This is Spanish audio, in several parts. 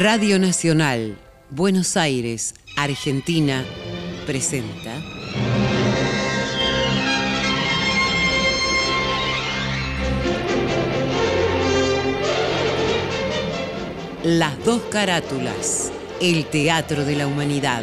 Radio Nacional, Buenos Aires, Argentina, presenta. Las dos carátulas, el Teatro de la Humanidad.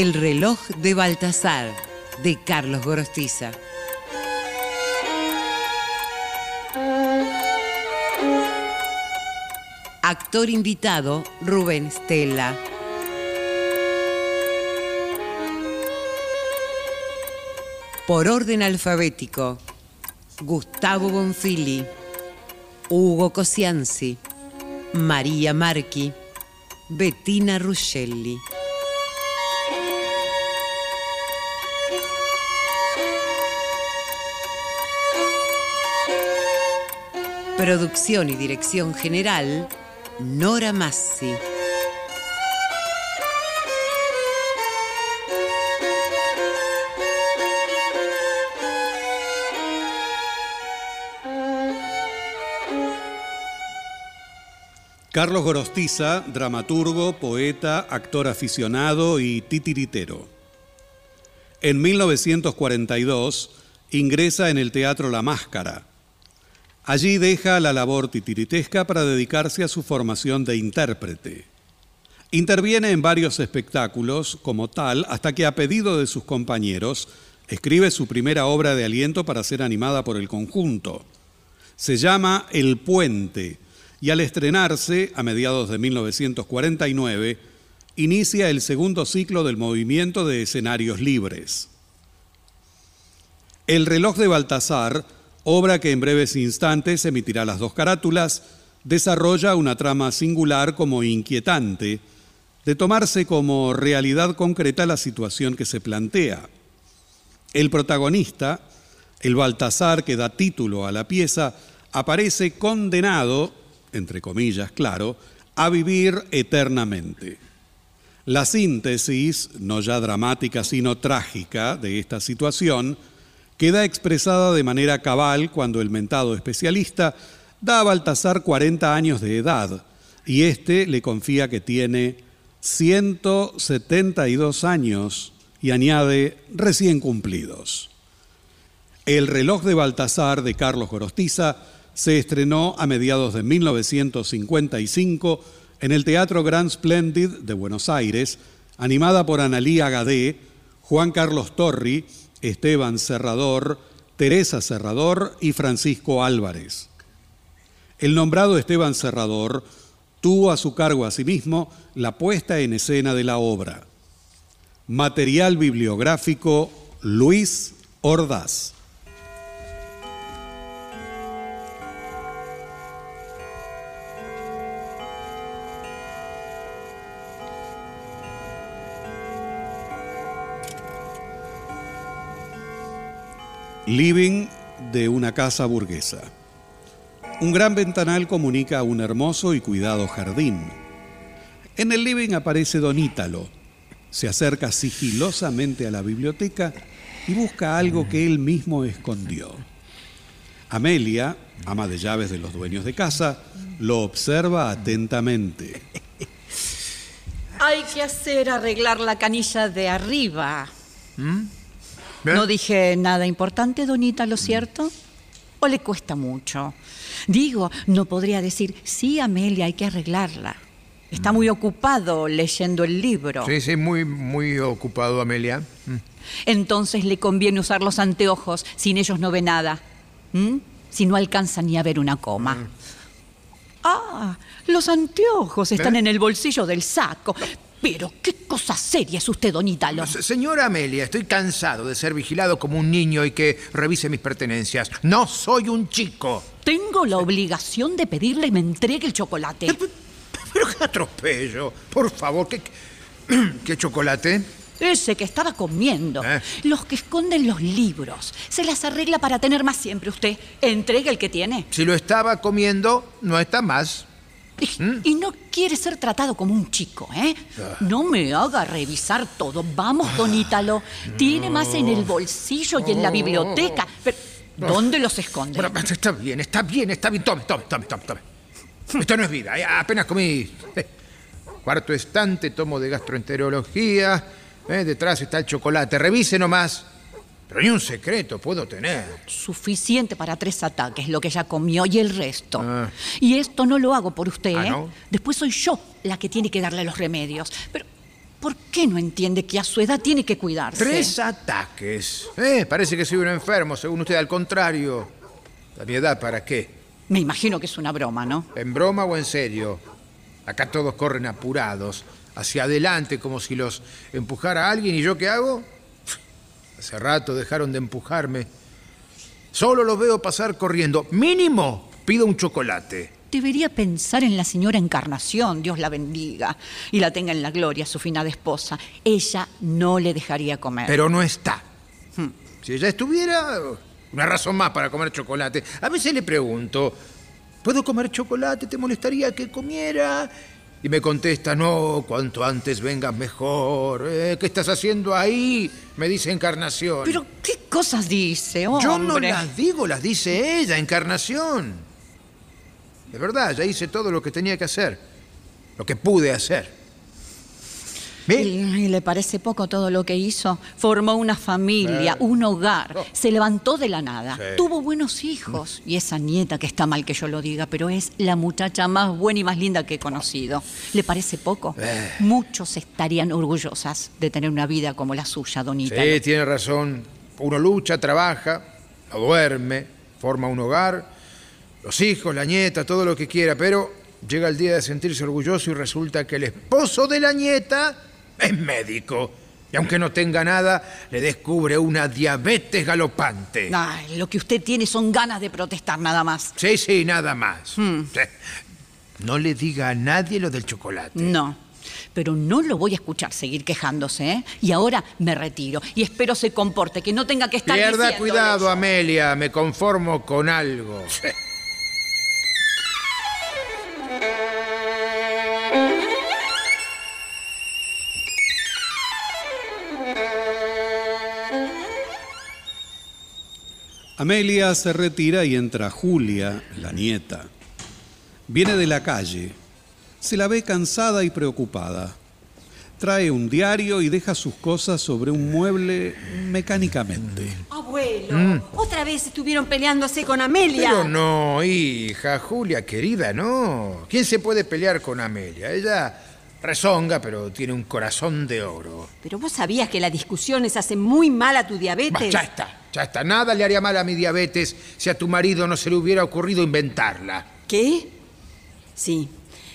El reloj de Baltasar, de Carlos Gorostiza. Actor invitado, Rubén Stella. Por orden alfabético, Gustavo Bonfili, Hugo Cosianzi, María Marchi, Bettina Ruscelli. Producción y dirección general, Nora Massi. Carlos Gorostiza, dramaturgo, poeta, actor aficionado y titiritero. En 1942 ingresa en el Teatro La Máscara Allí deja la labor titiritesca para dedicarse a su formación de intérprete. Interviene en varios espectáculos como tal hasta que a pedido de sus compañeros escribe su primera obra de aliento para ser animada por el conjunto. Se llama El Puente y al estrenarse a mediados de 1949 inicia el segundo ciclo del movimiento de escenarios libres. El reloj de Baltasar obra que en breves instantes emitirá las dos carátulas, desarrolla una trama singular como inquietante, de tomarse como realidad concreta la situación que se plantea. El protagonista, el Baltasar que da título a la pieza, aparece condenado, entre comillas, claro, a vivir eternamente. La síntesis, no ya dramática sino trágica, de esta situación, queda expresada de manera cabal cuando el mentado especialista da a Baltasar 40 años de edad y éste le confía que tiene 172 años y añade recién cumplidos. El reloj de Baltasar de Carlos Gorostiza se estrenó a mediados de 1955 en el Teatro Grand Splendid de Buenos Aires, animada por Analía Gadé, Juan Carlos Torri, Esteban Serrador, Teresa Serrador y Francisco Álvarez. El nombrado Esteban Serrador tuvo a su cargo asimismo la puesta en escena de la obra. Material bibliográfico Luis Ordaz. Living de una casa burguesa. Un gran ventanal comunica un hermoso y cuidado jardín. En el living aparece Don Ítalo. Se acerca sigilosamente a la biblioteca y busca algo que él mismo escondió. Amelia, ama de llaves de los dueños de casa, lo observa atentamente. Hay que hacer arreglar la canilla de arriba. ¿Mm? No dije nada importante, Donita, ¿lo cierto? ¿O le cuesta mucho? Digo, no podría decir, sí, Amelia, hay que arreglarla. Está muy ocupado leyendo el libro. Sí, sí, muy, muy ocupado, Amelia. Mm. Entonces le conviene usar los anteojos. Sin ellos no ve nada. ¿Mm? Si no alcanza ni a ver una coma. Ah, los anteojos están ¿Eh? en el bolsillo del saco. Pero qué cosa seria es usted, don Ítalo. Se- Señora Amelia, estoy cansado de ser vigilado como un niño y que revise mis pertenencias. No soy un chico. Tengo la obligación de pedirle me entregue el chocolate. Pero qué atropello. Por favor, ¿qué, qué chocolate? Ese que estaba comiendo. ¿Eh? Los que esconden los libros. Se las arregla para tener más siempre usted. Entregue el que tiene. Si lo estaba comiendo, no está más. Y, no quiere ser tratado como un chico, ¿eh? No me haga revisar todo. Vamos, don Ítalo. Tiene más en el bolsillo y en la biblioteca. Pero, ¿dónde los esconde? Bueno, está bien, está bien, está bien. Tome, tome, tome, tome, tome. Esto no es vida. eh, Apenas comí. Cuarto estante, tomo de gastroenterología. eh, Detrás está el chocolate. Revise nomás. Pero ni un secreto puedo tener. Suficiente para tres ataques, lo que ya comió y el resto. Ah. Y esto no lo hago por usted, Ah, ¿eh? ¿no? Después soy yo la que tiene que darle los remedios. Pero, ¿por qué no entiende que a su edad tiene que cuidarse? Tres ataques. Eh, parece que soy un enfermo, según usted. Al contrario. ¿A mi edad para qué? Me imagino que es una broma, ¿no? ¿En broma o en serio? Acá todos corren apurados, hacia adelante, como si los empujara alguien. ¿Y yo qué hago? Hace rato dejaron de empujarme. Solo los veo pasar corriendo. Mínimo, pido un chocolate. Debería pensar en la señora Encarnación, Dios la bendiga, y la tenga en la gloria, su finada esposa. Ella no le dejaría comer. Pero no está. Si ella estuviera, una razón más para comer chocolate. A veces le pregunto, ¿puedo comer chocolate? ¿Te molestaría que comiera? Y me contesta, no, cuanto antes vengas mejor. Eh, ¿Qué estás haciendo ahí? Me dice Encarnación. Pero, ¿qué cosas dice, hombre? Yo no las digo, las dice ella, Encarnación. De verdad, ya hice todo lo que tenía que hacer. Lo que pude hacer. ¿Ve? ¿Y, y le parece poco todo lo que hizo? Formó una familia, un hogar, se levantó de la nada, Sí. tuvo buenos hijos. Y esa nieta, que está mal que yo lo diga, pero es la muchacha más buena y más linda que he conocido. ¿Le parece poco? Eh. Muchos estarían orgullosas de tener una vida como la suya, Donita. Sí, tiene razón. Uno lucha, trabaja, no duerme, forma un hogar, los hijos, la nieta, todo lo que quiera, pero llega el día de sentirse orgulloso y resulta que el esposo de la nieta es médico. Y aunque no tenga nada, le descubre una diabetes galopante. Ay, lo que usted tiene son ganas de protestar nada más. Sí, sí, nada más. Sí. No le diga a nadie lo del chocolate. No. Pero no lo voy a escuchar seguir quejándose, ¿eh? Y ahora me retiro. Y espero se comporte, que no tenga que estar Pierda cuidado. Amelia, me conformo con algo. Amelia se retira y entra Julia, la nieta. Viene de la calle. Se la ve cansada y preocupada. trae un diario y deja sus cosas sobre un mueble mecánicamente. Abuelo, otra vez estuvieron peleándose con Amelia. Pero no, hija, Julia, querida, no. ¿Quién se puede pelear con Amelia? Ella rezonga, pero tiene un corazón de oro. Pero vos sabías que las discusiones hacen muy mal a tu Bah, diabetes. ya está, ya está. Nada le haría mal a mi diabetes si a tu marido no se le hubiera ocurrido inventarla. ¿Qué? Sí,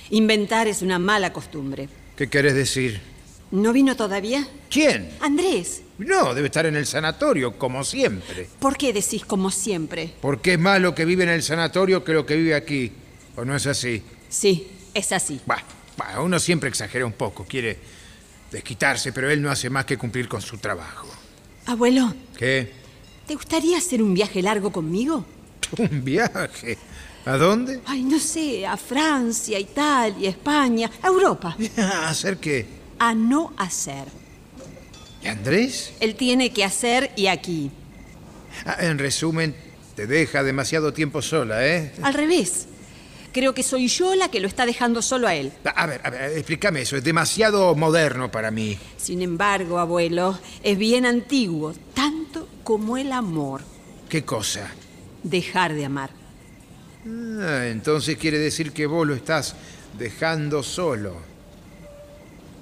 inventar es una mala costumbre. ¿Qué querés decir? ¿No vino todavía? ¿Quién? Andrés, No, debe estar en el sanatorio, como siempre. ¿por qué decís como siempre? Porque es más lo que vive en el sanatorio que lo que vive aquí. ¿O no es así? Sí, es así. Bah, bah, uno siempre exagera un poco, quiere desquitarse, pero él no hace más que cumplir con su trabajo. Abuelo, ¿Qué? ¿te gustaría hacer un viaje largo conmigo? ¿Un viaje? ¿A dónde? Ay, no sé, a Francia, Italia, España, a Europa. ¿A hacer qué? A no hacer. ¿Y Andrés? Él tiene que hacer y aquí. Ah, en resumen, te deja demasiado tiempo sola, ¿eh? Al revés. Creo que soy yo la que lo está dejando solo a él. A ver, a ver, explícame eso, es demasiado moderno para mí. Sin embargo, abuelo, es bien antiguo, tanto como el amor. ¿Qué cosa? Dejar de amar. Ah, entonces quiere decir que vos lo estás dejando solo.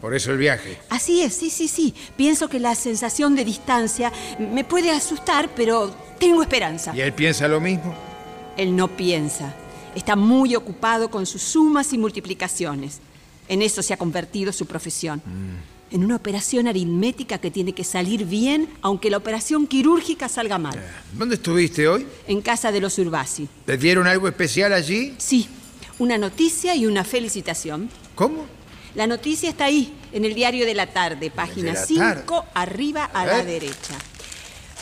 Por eso el viaje. Así es, sí, sí, sí. Pienso que la sensación de distancia me puede asustar, pero tengo esperanza. ¿Y él piensa lo mismo? Él no piensa. Está muy ocupado con sus sumas y multiplicaciones. En eso se ha convertido su profesión. En una operación aritmética que tiene que salir bien, aunque la operación quirúrgica salga mal. ¿Dónde estuviste hoy? En casa de los Urbasi. ¿Te dieron algo especial allí? Sí, una noticia y una felicitación. ¿Cómo? La noticia está ahí, en el diario de la tarde, página la 5, arriba a la derecha.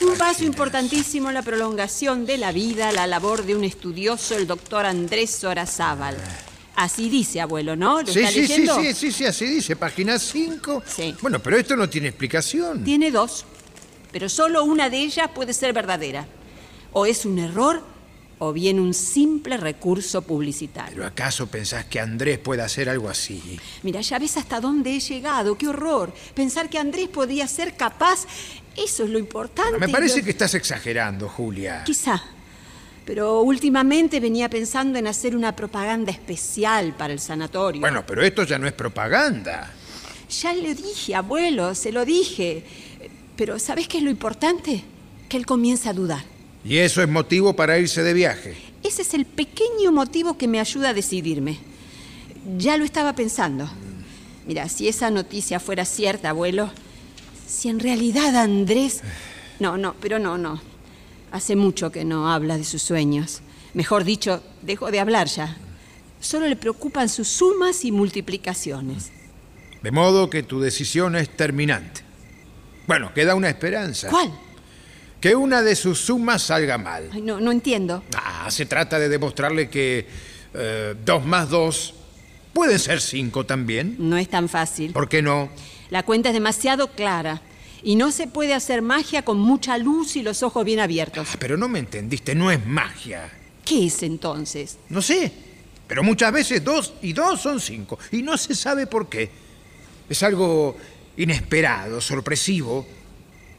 Un paso importantísimo en la prolongación de la vida, la labor de un estudioso, el doctor Andrés Sorazábal. Así dice, abuelo, ¿no? ¿Lo Sí, está sí, sí, leyendo? sí, sí, sí, así dice, página 5. Sí. Bueno, pero esto no tiene explicación. Tiene dos, pero solo una de ellas puede ser verdadera. O es un error o bien un simple recurso publicitario. ¿Pero acaso pensás que Andrés puede hacer algo así? Mira, ya ves hasta dónde he llegado, qué horror. Pensar que Andrés podía ser capaz, eso es lo importante. Me parece lo- que estás exagerando, Julia. Quizá. Pero últimamente venía pensando en hacer una propaganda especial para el sanatorio. Bueno, pero esto ya no es propaganda. Ya le dije, abuelo, se lo dije. Pero ¿sabes qué es lo importante? Que él comienza a dudar. Y eso es motivo para irse de viaje. Ese es el pequeño motivo que me ayuda a decidirme. Ya lo estaba pensando. Mira, si esa noticia fuera cierta, abuelo, si en realidad Andrés... No, no, pero no, no. Hace mucho que no habla de sus sueños. Mejor dicho, dejó de hablar ya. Solo le preocupan sus sumas y multiplicaciones. De modo que tu decisión es terminante. Bueno, queda una esperanza. ¿Cuál? Que una de sus sumas salga mal. Ay, no, no entiendo. Ah, se trata de demostrarle que eh, dos más dos pueden ser cinco también. No es tan fácil. ¿Por qué no? La cuenta es demasiado clara. Y no se puede hacer magia con mucha luz y los ojos bien abiertos. Ah, pero no me entendiste, no es magia. ¿Qué es entonces? No sé, pero muchas veces dos y dos son cinco y no se sabe por qué. Es algo inesperado, sorpresivo,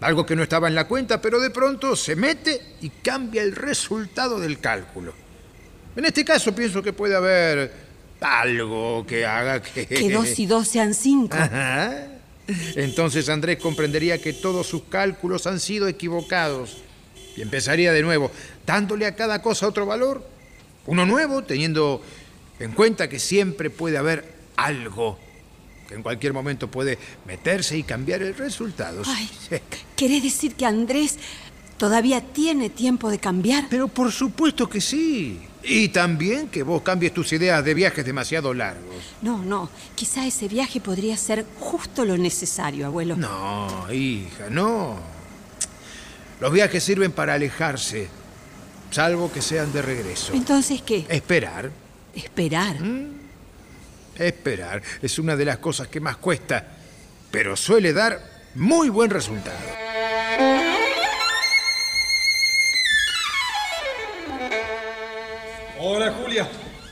algo que no estaba en la cuenta, pero de pronto se mete y cambia el resultado del cálculo. En este caso pienso que puede haber algo que haga que... Que dos y dos sean cinco. Ajá. Entonces Andrés comprendería que todos sus cálculos han sido equivocados y empezaría de nuevo, dándole a cada cosa otro valor, uno nuevo, teniendo en cuenta que siempre puede haber algo que en cualquier momento puede meterse y cambiar el resultado. Ay, Sí. ¿querés decir que Andrés todavía tiene tiempo de cambiar? Pero por supuesto que sí. Y también que vos cambies tus ideas de viajes demasiado largos. No, no. Quizá ese viaje podría ser justo lo necesario, abuelo. No, hija, no. Los viajes sirven para alejarse, salvo que sean de regreso. Entonces, ¿qué? Esperar, Esperar. esperar es una de las cosas que más cuesta, pero suele dar muy buen resultado.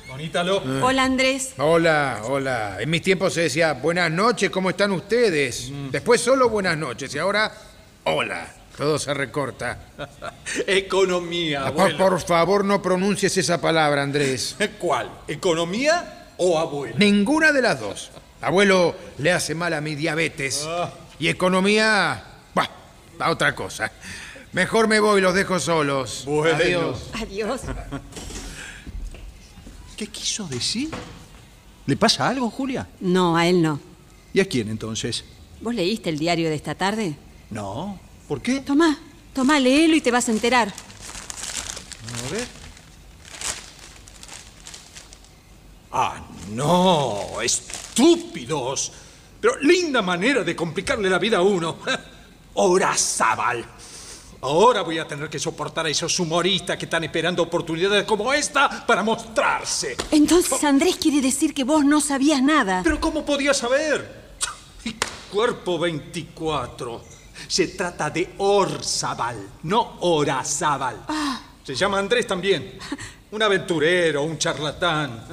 Donítalo. Hola, Andrés. Hola, hola. En mis tiempos se decía buenas noches, ¿cómo están ustedes? Después solo buenas noches y ahora hola. Todo se recorta. Economía, Ah, Por, favor, no pronuncies esa palabra, Andrés. ¿Cuál? ¿Economía o abuelo? Ninguna de las dos. Abuelo le hace mal a mi diabetes. Y economía, bah, a otra cosa. Mejor me voy, los dejo solos. Bueno. Adiós. Adiós. ¿Qué quiso decir? ¿Le pasa algo, Julia? No, a él no. ¿Y a quién entonces? ¿Vos leíste el diario de esta tarde? No. ¿Por qué? Tomá, tomá, léelo y te vas a enterar. A ver. Ah, no, estúpidos. Pero linda manera de complicarle la vida a uno. Horazábal. Ahora voy a tener que soportar a esos humoristas que están esperando oportunidades como esta para mostrarse. Entonces Andrés quiere decir que vos no sabías nada. Pero ¿cómo podía saber? Cuerpo 24. Se trata de Orzábal, no Orazábal. Se llama Andrés también. Un aventurero, un charlatán.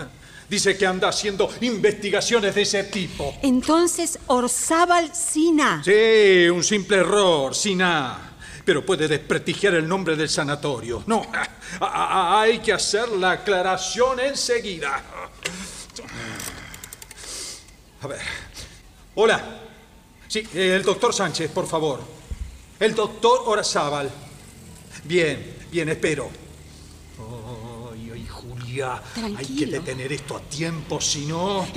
Dice que anda haciendo investigaciones de ese tipo. Entonces Orzábal Sina. Sí, un simple error, sin nada. Pero puede desprestigiar el nombre del sanatorio. No, hay que hacer la aclaración enseguida. A ver. Hola. Sí, el doctor Sánchez, por favor. El doctor Orazábal. Bien, bien, espero. Ay, ay, Julia. Hay que Tranquilo. detener esto a tiempo, si no...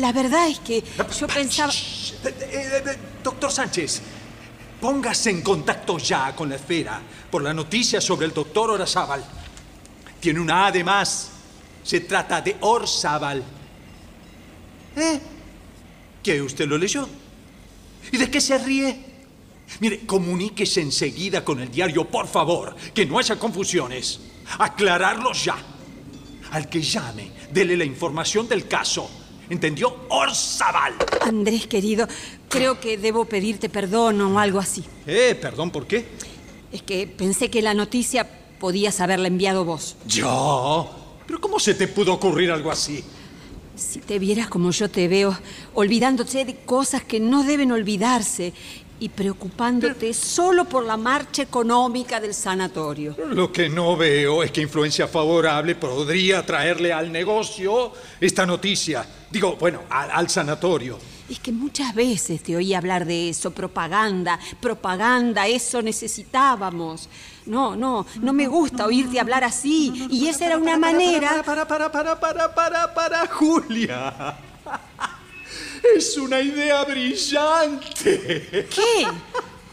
La verdad es que yo pensaba... Shh. Eh, eh, eh, doctor Sánchez, póngase en contacto ya con la esfera por la noticia sobre el doctor Orazábal. Tiene una A de más. Se trata de Orzábal. ¿Eh? ¿Qué? ¿Usted lo leyó? ¿Y de qué se ríe? Mire, comuníquese enseguida con el diario, por favor, que no haya confusiones. Aclararlo ya. Al que llame, dele la información del caso. ¿Entendió? Orzábal. Andrés, querido, creo que debo pedirte perdón o algo así. Eh, perdón, ¿por qué? Es que pensé que la noticia podías haberla enviado vos. ¿Yo? ¿Pero cómo se te pudo ocurrir algo así? Si te vieras como yo te veo, olvidándote de cosas que no deben olvidarse y preocupándote solo por la marcha económica del sanatorio. Lo que no veo es que influencia favorable podría traerle al negocio esta noticia. Digo, bueno, al, al sanatorio. Es que muchas veces te oí hablar de eso, propaganda, propaganda, eso necesitábamos. No, no, no me gusta oírte hablar así. Y esa era una manera... Para, para, para, para, para, para, Julia. Es una idea brillante. ¿Qué?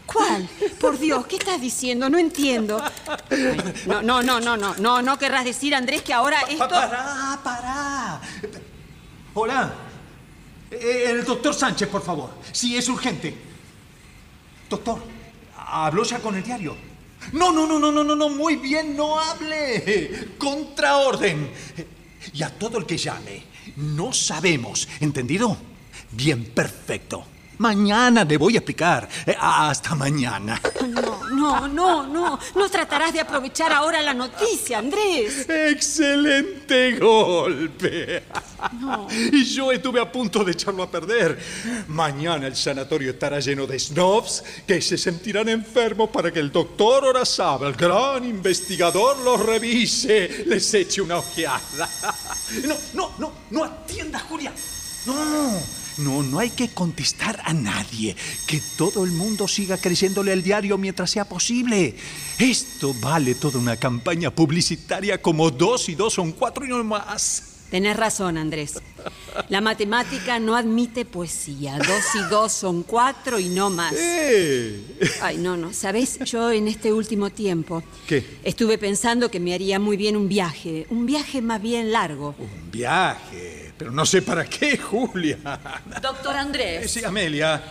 ¿Cuál? Por Dios, ¿qué estás diciendo? No entiendo. Ay, No, no, no, no, no, no, no querrás decir, Andrés, que ahora esto... Pará, pará. Hola. Eh, El doctor Sánchez, por favor. Sí, es urgente. Doctor, ¿habló ya con el diario? No, no, no, no, no, no, no, muy bien, no hable. Contraorden. Y a todo el que llame, no sabemos, ¿entendido? Bien, perfecto. Mañana le voy a explicar. Eh, hasta mañana. No, no, no, no. No tratarás de aprovechar ahora la noticia, Andrés. Excelente golpe. Y yo estuve a punto de echarlo a perder. Mañana el sanatorio estará lleno de snobs que se sentirán enfermos para que el doctor Orazaba, el gran investigador, los revise, les eche una ojeada. No, no, no, no atienda, Julia. No. No, no hay que contestar a nadie. Que todo el mundo siga creyéndole al diario mientras sea posible. Esto vale toda una campaña publicitaria como dos y dos son cuatro y no más. Tenés razón, Andrés. La matemática no admite poesía. Dos y dos son cuatro y no más. Ay, no, no. ¿Sabés? Yo en este último tiempo... ¿Qué? Estuve pensando que me haría muy bien un viaje. Un viaje más bien largo. Un viaje. Pero no sé para qué, Julia. Doctor Andrés. Sí, Amelia.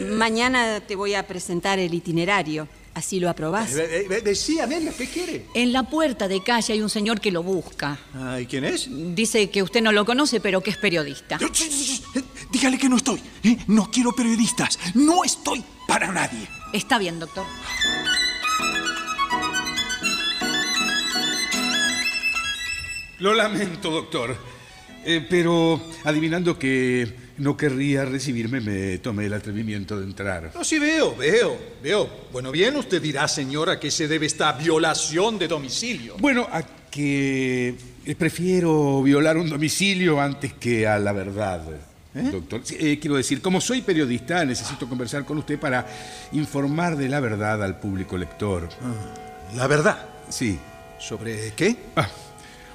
Mañana te voy a presentar el itinerario. Así lo aprobás. Eh, eh, eh, sí, Amelia, ¿qué quiere? En la puerta de calle hay un señor que lo busca. Ay, ¿quién es? Dice que usted no lo conoce, pero que es periodista. Ch, Dígale que no estoy. ¿eh? No quiero periodistas. No estoy para nadie. Está bien, doctor. Lo lamento, doctor. Eh, pero adivinando que no querría recibirme, me tomé el atrevimiento de entrar. No, sí veo, veo, veo. Bueno, bien, usted dirá, señora, que se debe esta violación de domicilio. Bueno, a que eh, prefiero violar un domicilio antes que a la verdad. Doctor, eh, quiero decir, como soy periodista, necesito conversar con usted para informar de la verdad al público lector. La verdad. Sí. ¿Sobre qué? Ah,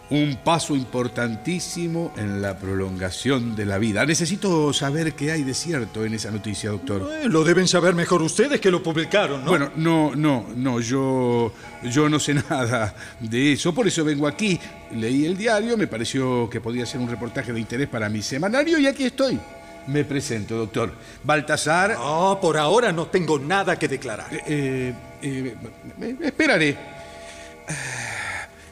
un paso importantísimo en la prolongación de la vida. Necesito saber qué hay de cierto en esa noticia, doctor. Eh, lo deben saber mejor ustedes que lo publicaron, ¿no? Bueno, no, no, no, yo, yo no sé nada de eso, por eso vengo aquí. Leí el diario, me pareció que podía ser un reportaje de interés para mi semanario y aquí estoy. Me presento, doctor. Baltasar. No, por ahora no tengo nada que declarar. Eh, eh, eh, esperaré.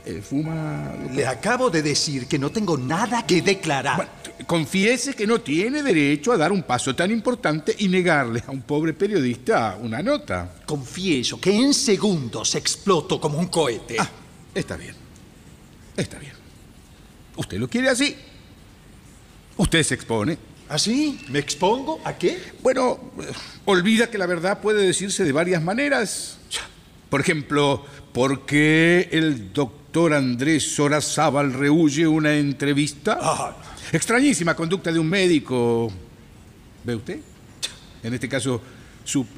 Eh, ¿Fuma? Le acabo de decir que no tengo nada que declarar. Bueno, Confiese que no tiene derecho a dar un paso tan importante y negarle a un pobre periodista una nota. Confieso que en segundos exploto como un cohete. Ah, está bien. Está bien. Usted lo quiere así. Usted se expone. ¿Así? ¿Me expongo? ¿A qué? Bueno, olvida que la verdad puede decirse de varias maneras. Por ejemplo, ¿por qué el doctor Andrés Sorazábal rehuye una entrevista? Ah, Extrañísima conducta de un médico. ¿Ve usted? En este caso,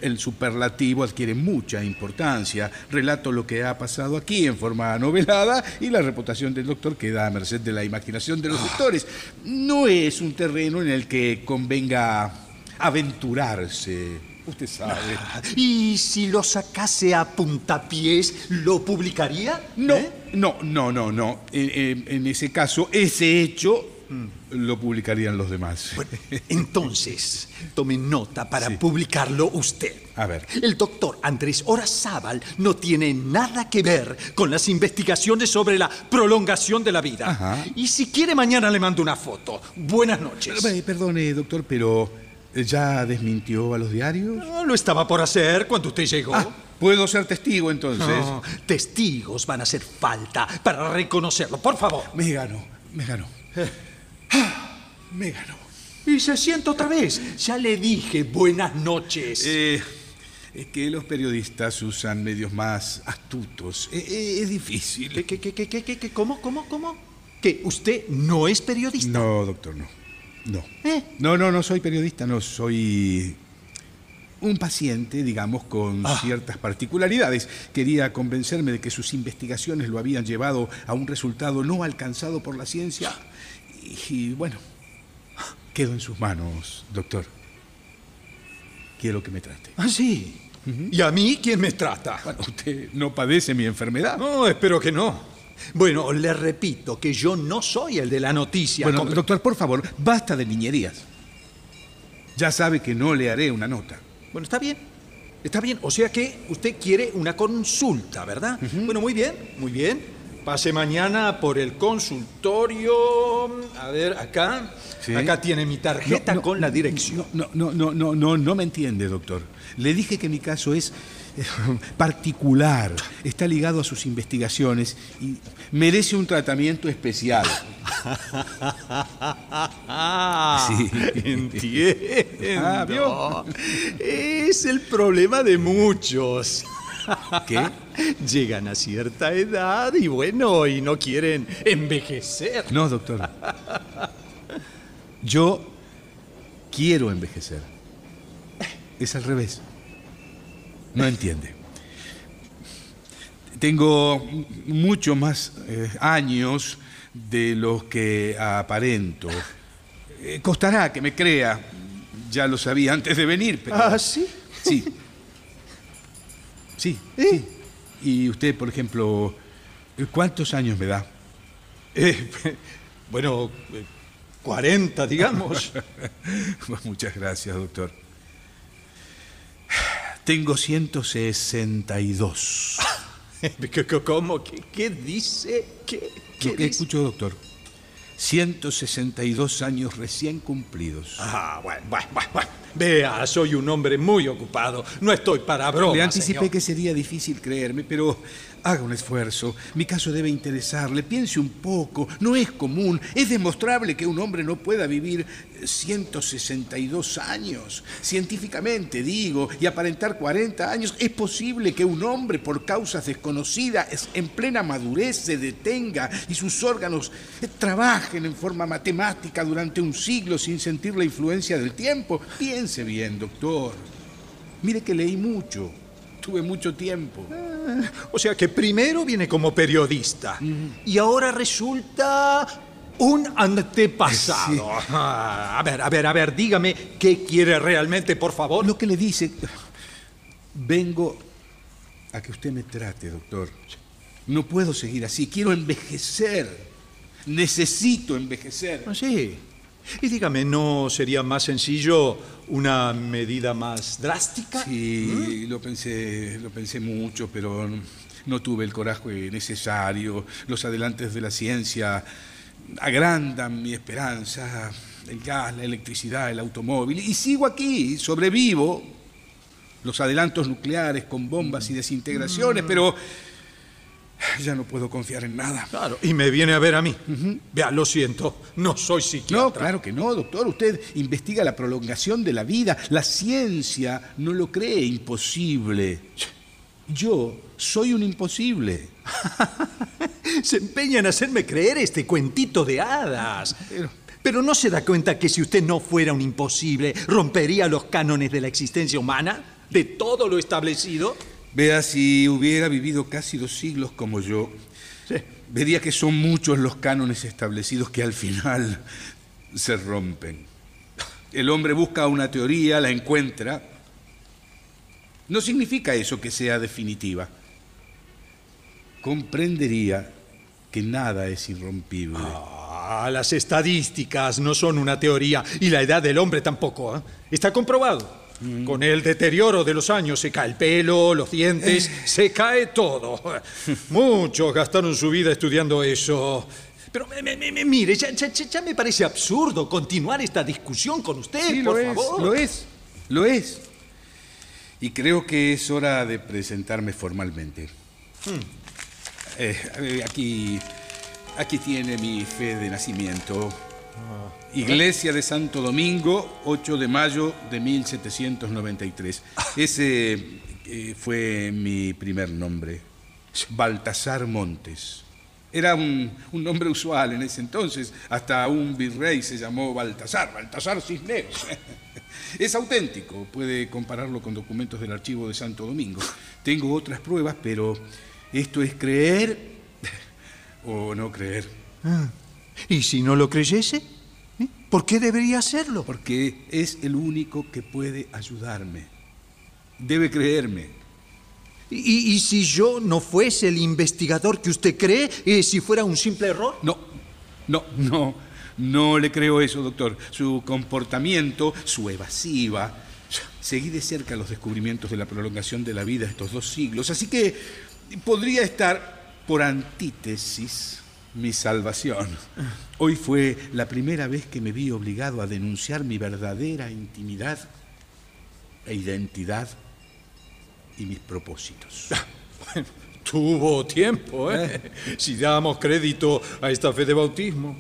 el superlativo adquiere mucha importancia. Relato lo que ha pasado aquí en forma novelada y la reputación del doctor queda a merced de la imaginación de los lectores. No es un terreno en el que convenga aventurarse. Usted sabe. ¿Y si lo sacase a puntapiés, lo publicaría? No, ¿Eh? no, no, no, no. En, ese caso, ese hecho lo publicarían los demás. Bueno, entonces, tome nota para Sí. publicarlo usted. A ver. El doctor Andrés Orazábal no tiene nada que ver con las investigaciones sobre la prolongación de la vida. Ajá. Y si quiere, mañana le mando una foto. Buenas noches. Eh, Perdone, doctor, pero ¿ya desmintió a los diarios? No, lo estaba por hacer cuando usted llegó. Ah, puedo ser testigo entonces. No, testigos van a hacer falta para reconocerlo. Por favor. Me ganó, me ganó. Ah, Me ganó. Y se sienta otra vez. Ya le dije buenas noches. Eh, es que los periodistas usan medios más astutos. Eh, eh, es difícil. ¿Qué, qué, qué, qué, qué, qué, qué? ¿Cómo, cómo, cómo? ¿Que usted no es periodista? No, doctor, no. No. ¿Eh? No, no, no soy periodista, no soy un paciente, digamos, con Ah. ciertas particularidades. Quería convencerme de que sus investigaciones lo habían llevado a un resultado no alcanzado por la ciencia. Y, y, bueno, quedo en sus manos, doctor. Quiero que me trate. Ah, sí. ¿Y a mí quién me trata? Bueno, usted no padece mi enfermedad. No, espero que no. Bueno, le repito que yo no soy el de la noticia. Bueno, doctor, por favor, basta de niñerías. Ya sabe que no le haré una nota. Bueno, está bien. Está bien. O sea que usted quiere una consulta, ¿verdad? Bueno, muy bien, muy bien. Pase mañana por el consultorio. A ver, acá. Sí. Acá tiene mi tarjeta No, no, con la dirección. No, no, no, no, no, no me entiende, doctor. Le dije que mi caso es particular, está ligado a sus investigaciones y merece un tratamiento especial. Sí. entiendo. Ah, ¿vio? Es el problema de muchos. ¿Qué? Llegan a cierta edad y bueno, y no quieren envejecer. No, doctor. Yo quiero envejecer. Es al revés. No entiende. Tengo mucho más eh, años de los que aparento. Eh, costará que me crea. Ya lo sabía antes de venir, pero... ¿Ah, sí? Sí. Sí, ¿Eh? sí. Y usted, por ejemplo, ¿cuántos años me da? Eh, bueno, eh, 40, digamos. Muchas gracias, doctor. Tengo 162. ¿Qué- qué- ¿Cómo? ¿Qué, qué dice? ¿Qué, qué Lo que dice? escucho, doctor. 162 años recién cumplidos. Ah, bueno, bueno, bueno, bueno. Vea, soy un hombre muy ocupado. No estoy para bromas. Le anticipé señor. que sería difícil creerme, pero haga un esfuerzo. Mi caso debe interesarle. Piense un poco. No es común. Es demostrable que un hombre no pueda vivir 162 años. Científicamente, digo, y aparentar 40 años. Es posible que un hombre, por causas desconocidas, en plena madurez, se detenga y sus órganos trabajen en forma matemática durante un siglo sin sentir la influencia del tiempo. Piense bien, doctor. Mire que leí mucho. Tuve mucho tiempo. O sea que primero viene como periodista y ahora resulta un antepasado. Ah, A ver, a ver, a ver, dígame qué quiere realmente, por favor. Lo que le dice... Vengo a que usted me trate, doctor. No puedo seguir así. Quiero envejecer. Necesito envejecer. Ah, Sí. Y dígame, ¿no sería más sencillo una medida más drástica? Sí, lo pensé, lo pensé mucho, pero no, tuve el coraje necesario. Los adelantes de la ciencia agrandan mi esperanza. El gas, la electricidad, el automóvil. Y sigo aquí, sobrevivo. Los adelantos nucleares con bombas y desintegraciones, pero ya no puedo confiar en nada. Claro, y me viene a ver a mí. Vea, lo siento, no soy psiquiatra. No, claro que no, doctor. Usted investiga la prolongación de la vida. La ciencia no lo cree imposible. Yo soy un imposible. Se empeña en hacerme creer este cuentito de hadas. Pero, no se da cuenta que si usted no fuera un imposible, rompería los cánones de la existencia humana, de todo lo establecido. Vea, si hubiera vivido casi dos siglos como yo, vería que son muchos los cánones establecidos que al final se rompen. El hombre busca una teoría, la encuentra. No significa eso que sea definitiva. Comprendería que nada es irrompible. Ah, las estadísticas no son una teoría y la edad del hombre tampoco. ¿eh? Está comprobado. Con el deterioro de los años se cae el pelo, los dientes, se cae todo. Muchos gastaron su vida estudiando eso. Pero me- me- me- mire, ya, ya- ya- me parece absurdo continuar esta discusión con usted, Sí, por lo es, favor. lo es, lo es. Y creo que es hora de presentarme formalmente. Eh, eh, aquí, aquí tiene mi fe de nacimiento. Iglesia de Santo Domingo, 8 de mayo de 1793. Ese eh, fue mi primer nombre, Baltasar Montes. Era un, un nombre usual en ese entonces. Hasta un virrey se llamó Baltasar, Baltasar Cisneros. Es auténtico, puede compararlo con documentos del archivo de Santo Domingo. Tengo otras pruebas, pero esto es creer o no creer. ¿Y si no lo creyese? ¿Por qué debería hacerlo? Porque es el único que puede ayudarme. Debe creerme. ¿Y, y si yo no fuese el investigador que usted cree, y si fuera un simple error? No, no, no, no le creo eso, doctor. Su comportamiento, su evasiva. Seguí de cerca los descubrimientos de la prolongación de la vida estos dos siglos, así que podría estar por antítesis mi salvación. Hoy fue la primera vez que me vi obligado a denunciar mi verdadera intimidad e identidad y mis propósitos. Tuvo tiempo, ¿eh? Si damos crédito a esta fe de bautismo.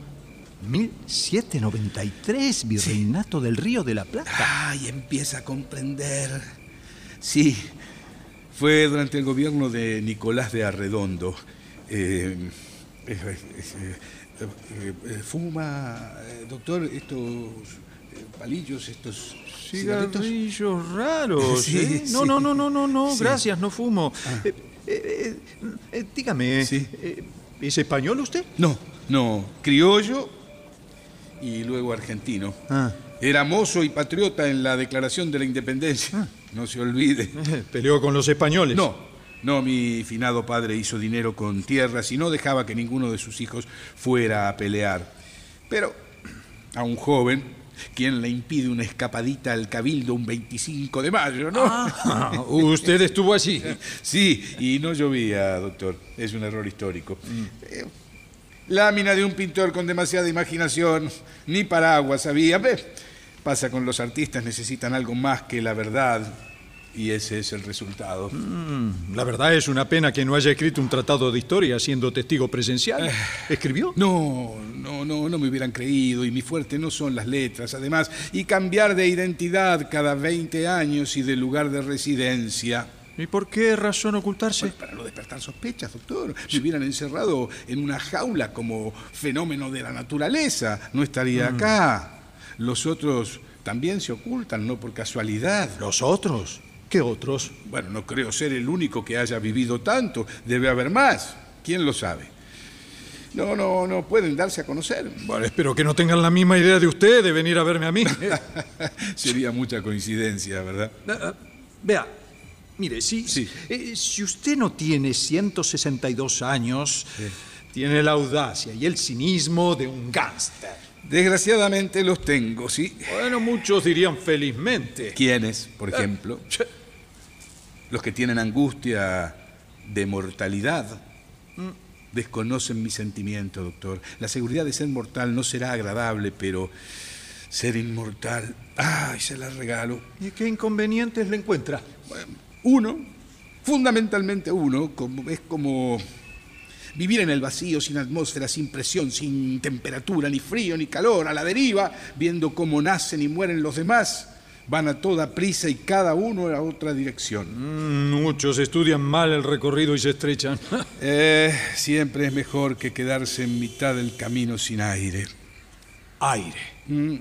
1793, Virreinato del Río de la Plata. Ay, empieza a comprender. Sí, fue durante el gobierno de Nicolás de Arredondo. Eh, eh, eh, eh, eh, fuma, eh, doctor, estos eh, palillos, estos cigarritos. Cigarrillos raros, Sí, ¿eh? No, sí. no, no, no, no, no, Sí. gracias, no fumo. Eh, eh, eh, eh, dígame, eh, ¿es español usted? No, no, criollo y luego argentino. Ah. Era mozo y patriota en la Declaración de la Independencia. No se olvide. Eh, Peleó con los españoles. No, no, mi finado padre hizo dinero con tierras y no dejaba que ninguno de sus hijos fuera a pelear. Pero a un joven, ¿quién le impide una escapadita al cabildo un 25 de mayo, no? Ah, usted estuvo allí. Sí, y no llovía, doctor. Es un error histórico. Eh, Lámina de un pintor con demasiada imaginación, ni paraguas había. Pasa con los artistas, necesitan algo más que la verdad Y ese es el resultado. Mm, la verdad es una pena que no haya escrito un tratado de historia siendo testigo presencial. ¿Escribió? No, no, no, no me hubieran creído y mi fuerte no son las letras, además, y cambiar de identidad cada 20 años y de lugar de residencia. ¿Y por qué razón ocultarse? Pues para no despertar sospechas, doctor. Me hubieran encerrado en una jaula como fenómeno de la naturaleza. No estaría acá. Los otros también se ocultan, no por casualidad. ¿Los otros? ¿Qué otros? Bueno, no creo ser el único que haya vivido tanto. Debe haber más. ¿Quién lo sabe? No, no, no pueden darse a conocer. Bueno, espero que no tengan la misma idea de usted de venir a verme a mí. Sería mucha coincidencia, ¿verdad? Ah, ah, Vea, mire, si, Sí. eh, si usted no tiene 162 años, tiene la audacia y el cinismo de un gángster. Desgraciadamente los tengo, ¿sí? Bueno, muchos dirían felizmente. ¿Quiénes, por ejemplo? Che, Los que tienen angustia de mortalidad. Desconocen mi sentimiento, doctor. La seguridad de ser mortal no será agradable, pero ser inmortal, ay, se la regalo. ¿Y qué inconvenientes le encuentra? Uno, fundamentalmente uno, como, es como vivir en el vacío, sin atmósfera, sin presión, sin temperatura, ni frío, ni calor, a la deriva, viendo cómo nacen y mueren los demás. Van a toda prisa y cada uno a otra dirección. Mm, muchos estudian mal el recorrido y se estrechan. Eh, siempre es mejor que quedarse en mitad del camino sin aire. Aire. Mm,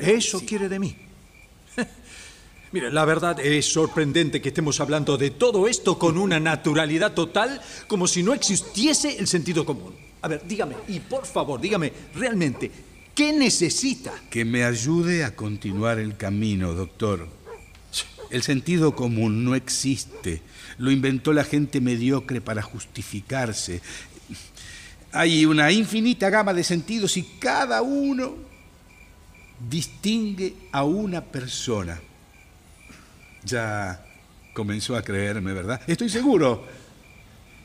Eso sí. quiere de mí. Mire, la verdad es sorprendente que estemos hablando de todo esto con una naturalidad total, como si no existiese el sentido común. A ver, dígame, y por favor, dígame realmente, ¿qué necesita? Que me ayude a continuar el camino, doctor. El sentido común no existe. Lo inventó la gente mediocre para justificarse. Hay una infinita gama de sentidos y cada uno distingue a una persona. Ya comenzó a creerme, ¿verdad? Estoy seguro.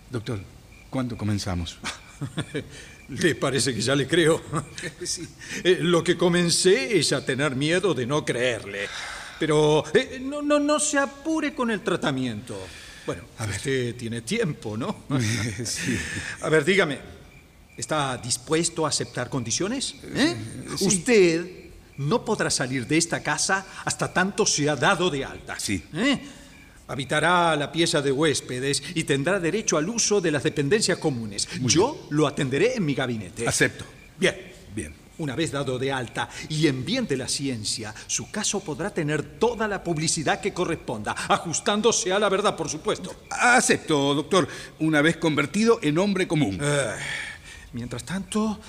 Doctor, ¿cuándo comenzamos? ¿Le parece que ya le creo? Eh, lo que comencé es a tener miedo de no creerle. Pero eh, no, no, no se apure con el tratamiento. Bueno, usted tiene tiempo, ¿no? Sí. A ver, dígame, ¿está dispuesto a aceptar condiciones? ¿Eh? Usted no podrá salir de esta casa hasta tanto se ha dado de alta. Sí. ¿Eh? Habitará la pieza de huéspedes y tendrá derecho al uso de las dependencias comunes. Yo lo atenderé en mi gabinete. Acepto. Bien. Bien. Una vez dado de alta y en bien de la ciencia, su caso podrá tener toda la publicidad que corresponda, ajustándose a la verdad, por supuesto. Acepto, doctor, una vez convertido en hombre común. Mientras tanto,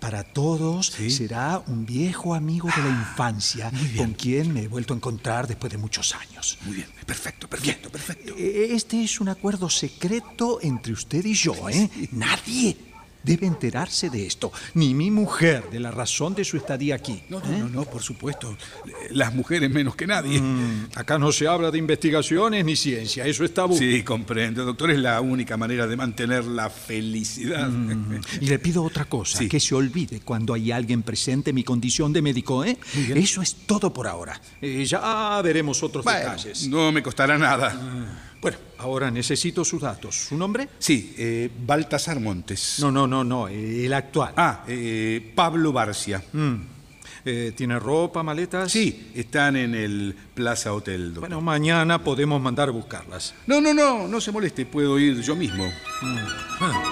para todos será un viejo amigo de la infancia con quien me he vuelto a encontrar después de muchos años. Muy bien, perfecto, perfecto, perfecto. Eh, Este es un acuerdo secreto entre usted y yo, ¿eh? Nadie debe enterarse de esto, ni mi mujer de la razón de su estadía aquí. No, no, no, no, por supuesto. Las mujeres menos que nadie. Mm, Acá no se habla de investigaciones ni ciencia, eso es tabú. Sí, comprendo, doctor. Es la única manera de mantener la felicidad. Y le pido otra cosa, Sí. que se olvide cuando hay alguien presente mi condición de médico, ¿eh? Eso es todo por ahora. Eh, ya veremos otros Bueno, detalles. no me costará nada. Bueno, ahora necesito sus datos. ¿Su nombre? Sí, eh, Baltasar Montes. No, no, no, no, el actual. Ah, eh, Pablo Barcia. Mm. Eh, ¿Tiene ropa, maletas? Sí, están en el Plaza Hotel, doctor. Bueno, mañana podemos mandar a buscarlas. No, no, no, no se moleste, puedo ir yo mismo. Perdón,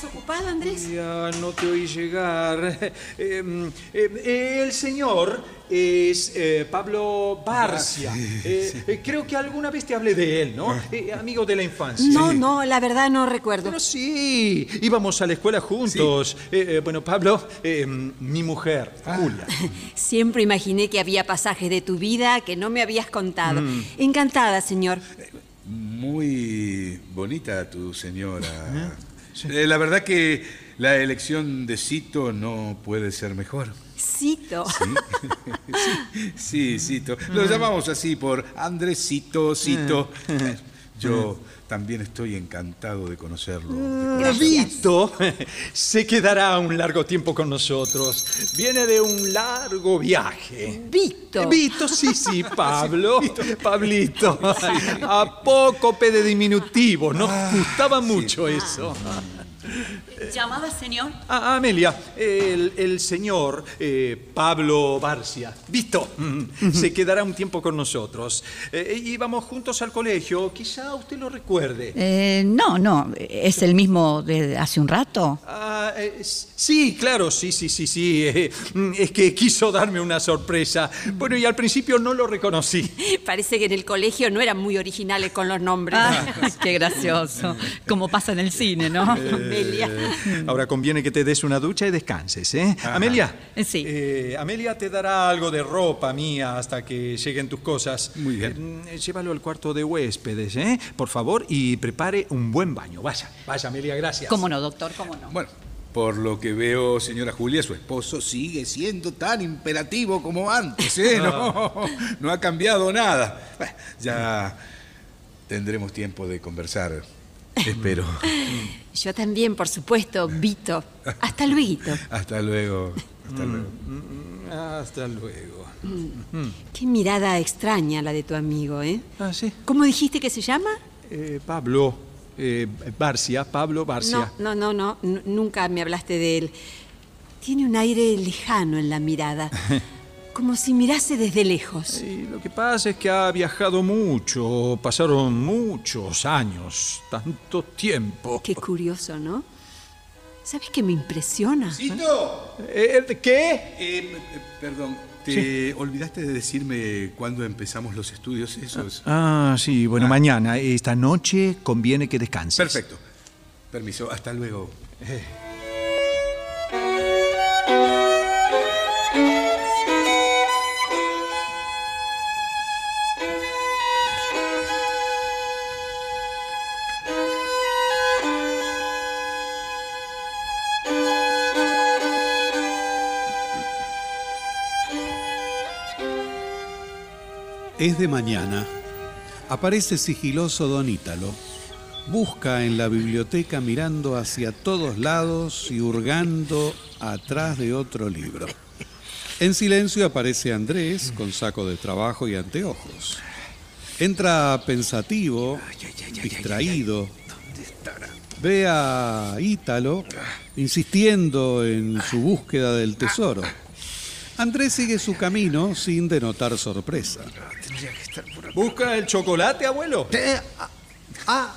¿estás ocupado, Andrés? Ya no te oí llegar. Eh, mm, eh, el señor es eh, Pablo Barcia. Eh, eh, creo que alguna vez te hablé de él, ¿no? Eh, amigo de la infancia. No, no, la verdad no recuerdo. Pero sí, íbamos a la escuela juntos. Bueno, Pablo, eh, mi mujer, Julia. Siempre imaginé que había pasajes de tu vida que no me habías contado. Encantada, señor. Muy bonita tu señora. Eh, la verdad que la elección de Cito no puede ser mejor. Cito. Sí, Cito. Lo llamamos así por Andresito, Cito. Eh, Yo también estoy encantado de conocerlo. Ah, Vito se quedará un largo tiempo con nosotros. Viene de un largo viaje. Vito. Vito, sí, sí, Pablo. Pablito. Apócope de diminutivo. Nos gustaba mucho eso. ¿Llamaba señor? Ah, Amelia, el, el señor eh, Pablo Barcia, Vito, mm, se quedará un tiempo con nosotros. Eh, íbamos juntos al colegio, quizá usted lo recuerde. Eh, no, no. ¿Es el mismo de hace un rato? Ah, eh, sí, claro, sí, sí, sí, sí. eh, es que quiso darme una sorpresa. Bueno, y al principio no lo reconocí. Parece que en el colegio no eran muy originales con los nombres. Ah, qué gracioso. Como pasa en el cine, ¿no? Amelia. Ahora conviene que te des una ducha y descanses, ¿eh? Amelia. Eh, sí. eh, Amelia te dará algo de ropa mía hasta que lleguen tus cosas. Muy bien. Eh, llévalo al cuarto de huéspedes, ¿eh? Por favor, y prepare un buen baño. Vaya, vaya, Amelia, gracias. ¿Cómo no, doctor? ¿Cómo no? Bueno, por lo que veo, señora Julia, su esposo sigue siendo tan imperativo como antes, ¿eh? No, no ha cambiado nada. Ya tendremos tiempo de conversar, espero. Yo también, por supuesto, Vito. Hasta luego. Hasta luego. Hasta luego. Hasta luego. Qué mirada extraña la de tu amigo, ¿eh? Ah, sí. ¿Cómo dijiste que se llama? Eh, Pablo eh, Barcia, Pablo Barcia. No, no, no, no. Nunca me hablaste de él. Tiene un aire lejano en la mirada. Como si mirase desde lejos. Y lo que pasa es que ha viajado mucho, pasaron muchos años, tanto tiempo. Qué curioso, ¿no? ¿Sabes qué me impresiona? ¡Cito! Eh, ¿Qué? Eh, eh, perdón, ¿te olvidaste de decirme cuándo empezamos los estudios esos? Ah, sí, bueno, mañana, esta noche conviene que descanses. Perfecto. Permiso, hasta luego. Es de mañana. Aparece sigiloso don Ítalo. Busca en la biblioteca mirando hacia todos lados y hurgando atrás de otro libro. En silencio aparece Andrés con saco de trabajo y anteojos. Entra pensativo, distraído. Ve a Ítalo insistiendo en su búsqueda del tesoro. Andrés sigue su camino sin denotar sorpresa. ¿Busca el chocolate, abuelo? Eh, ah, ah,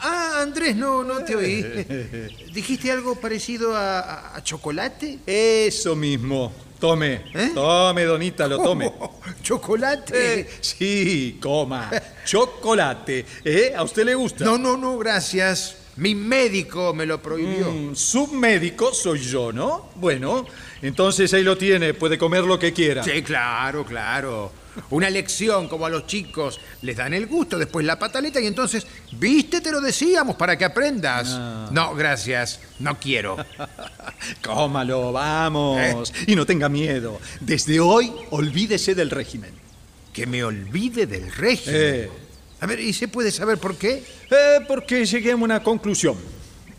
ah, Andrés, no, no te oí. ¿Dijiste algo parecido a, a- a chocolate? Eso mismo. Tome, ¿Eh? tome, donita, lo tome. ¿Chocolate? Eh, sí, coma. Chocolate. ¿Eh? ¿A usted le gusta? No, no, no, gracias. Mi médico me lo prohibió. Mm, submédico soy yo, ¿no? Bueno, entonces ahí lo tiene, puede comer lo que quiera. Sí, claro, claro. Una lección como a los chicos les dan el gusto, después la pataleta y entonces, viste, te lo decíamos para que aprendas. No, gracias, no quiero. Cómalo, vamos. Y no tenga miedo. Desde hoy, olvídese del régimen. Que me olvide del régimen. Eh. A ver, ¿y se puede saber por qué? Eh, porque llegué a una conclusión.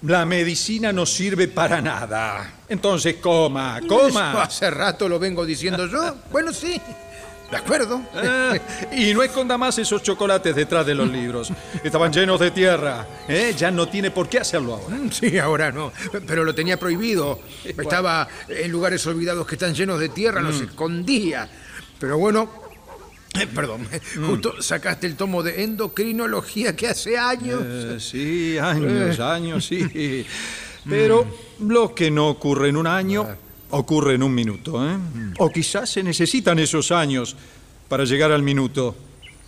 La medicina no sirve para nada. Entonces, coma, Eso coma. hace rato lo vengo diciendo yo. Bueno, sí. De acuerdo. Eh, y no esconda más esos chocolates detrás de los libros. Estaban llenos de tierra. ¿eh? Ya no tiene por qué hacerlo ahora. Sí, ahora no. Pero lo tenía prohibido. Estaba en lugares olvidados que están llenos de tierra, Mm. los escondía. Pero bueno, eh, perdón, Mm. justo sacaste el tomo de endocrinología que hace años. Eh, sí, años, años, sí. Pero lo que no ocurre en un año, ocurre en un minuto. ¿eh? O quizás se necesitan esos años para llegar al minuto.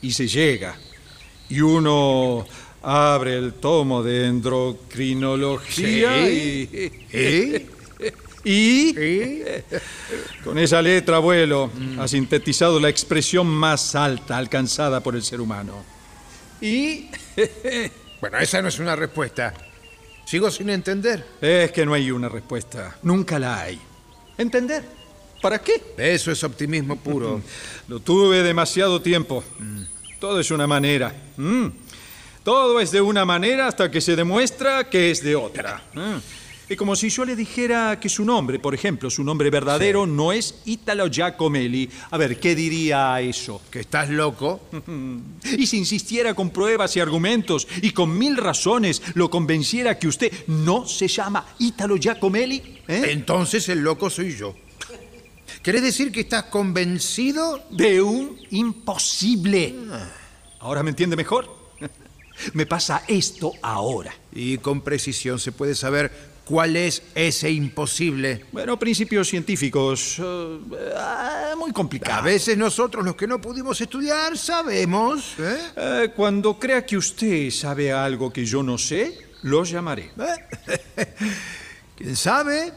Y se llega. Y uno abre el tomo de endocrinología Sí. y... ¿Eh? Y ¿Sí? con esa letra, abuelo, ha sintetizado la expresión más alta alcanzada por el ser humano. Y Bueno, esa no es una respuesta. Sigo sin entender. Es que no hay una respuesta. Nunca la hay. ¿Entender? ¿Para qué? Eso es optimismo puro. Lo tuve demasiado tiempo. Todo es una manera. Mm. Todo es de una manera hasta que se demuestra que es de otra. Es como si yo le dijera que su nombre, por ejemplo, su nombre verdadero no es Italo Giacomelli. A ver, ¿qué diría eso? Que estás loco. Y si insistiera con pruebas y argumentos y con mil razones lo convenciera que usted no se llama Italo Giacomelli, ¿eh? Entonces el loco soy yo. ¿Querés decir que estás convencido? de un imposible. ¿Ahora me entiende mejor? Me pasa esto ahora. Y con precisión se puede saber cuál es ese imposible. Bueno, principios científicos eh, ah, muy A complicados. veces nosotros los que no pudimos estudiar sabemos. ¿eh? Eh, cuando crea que usted sabe algo que yo no sé, lo llamaré. ¿Quién sabe?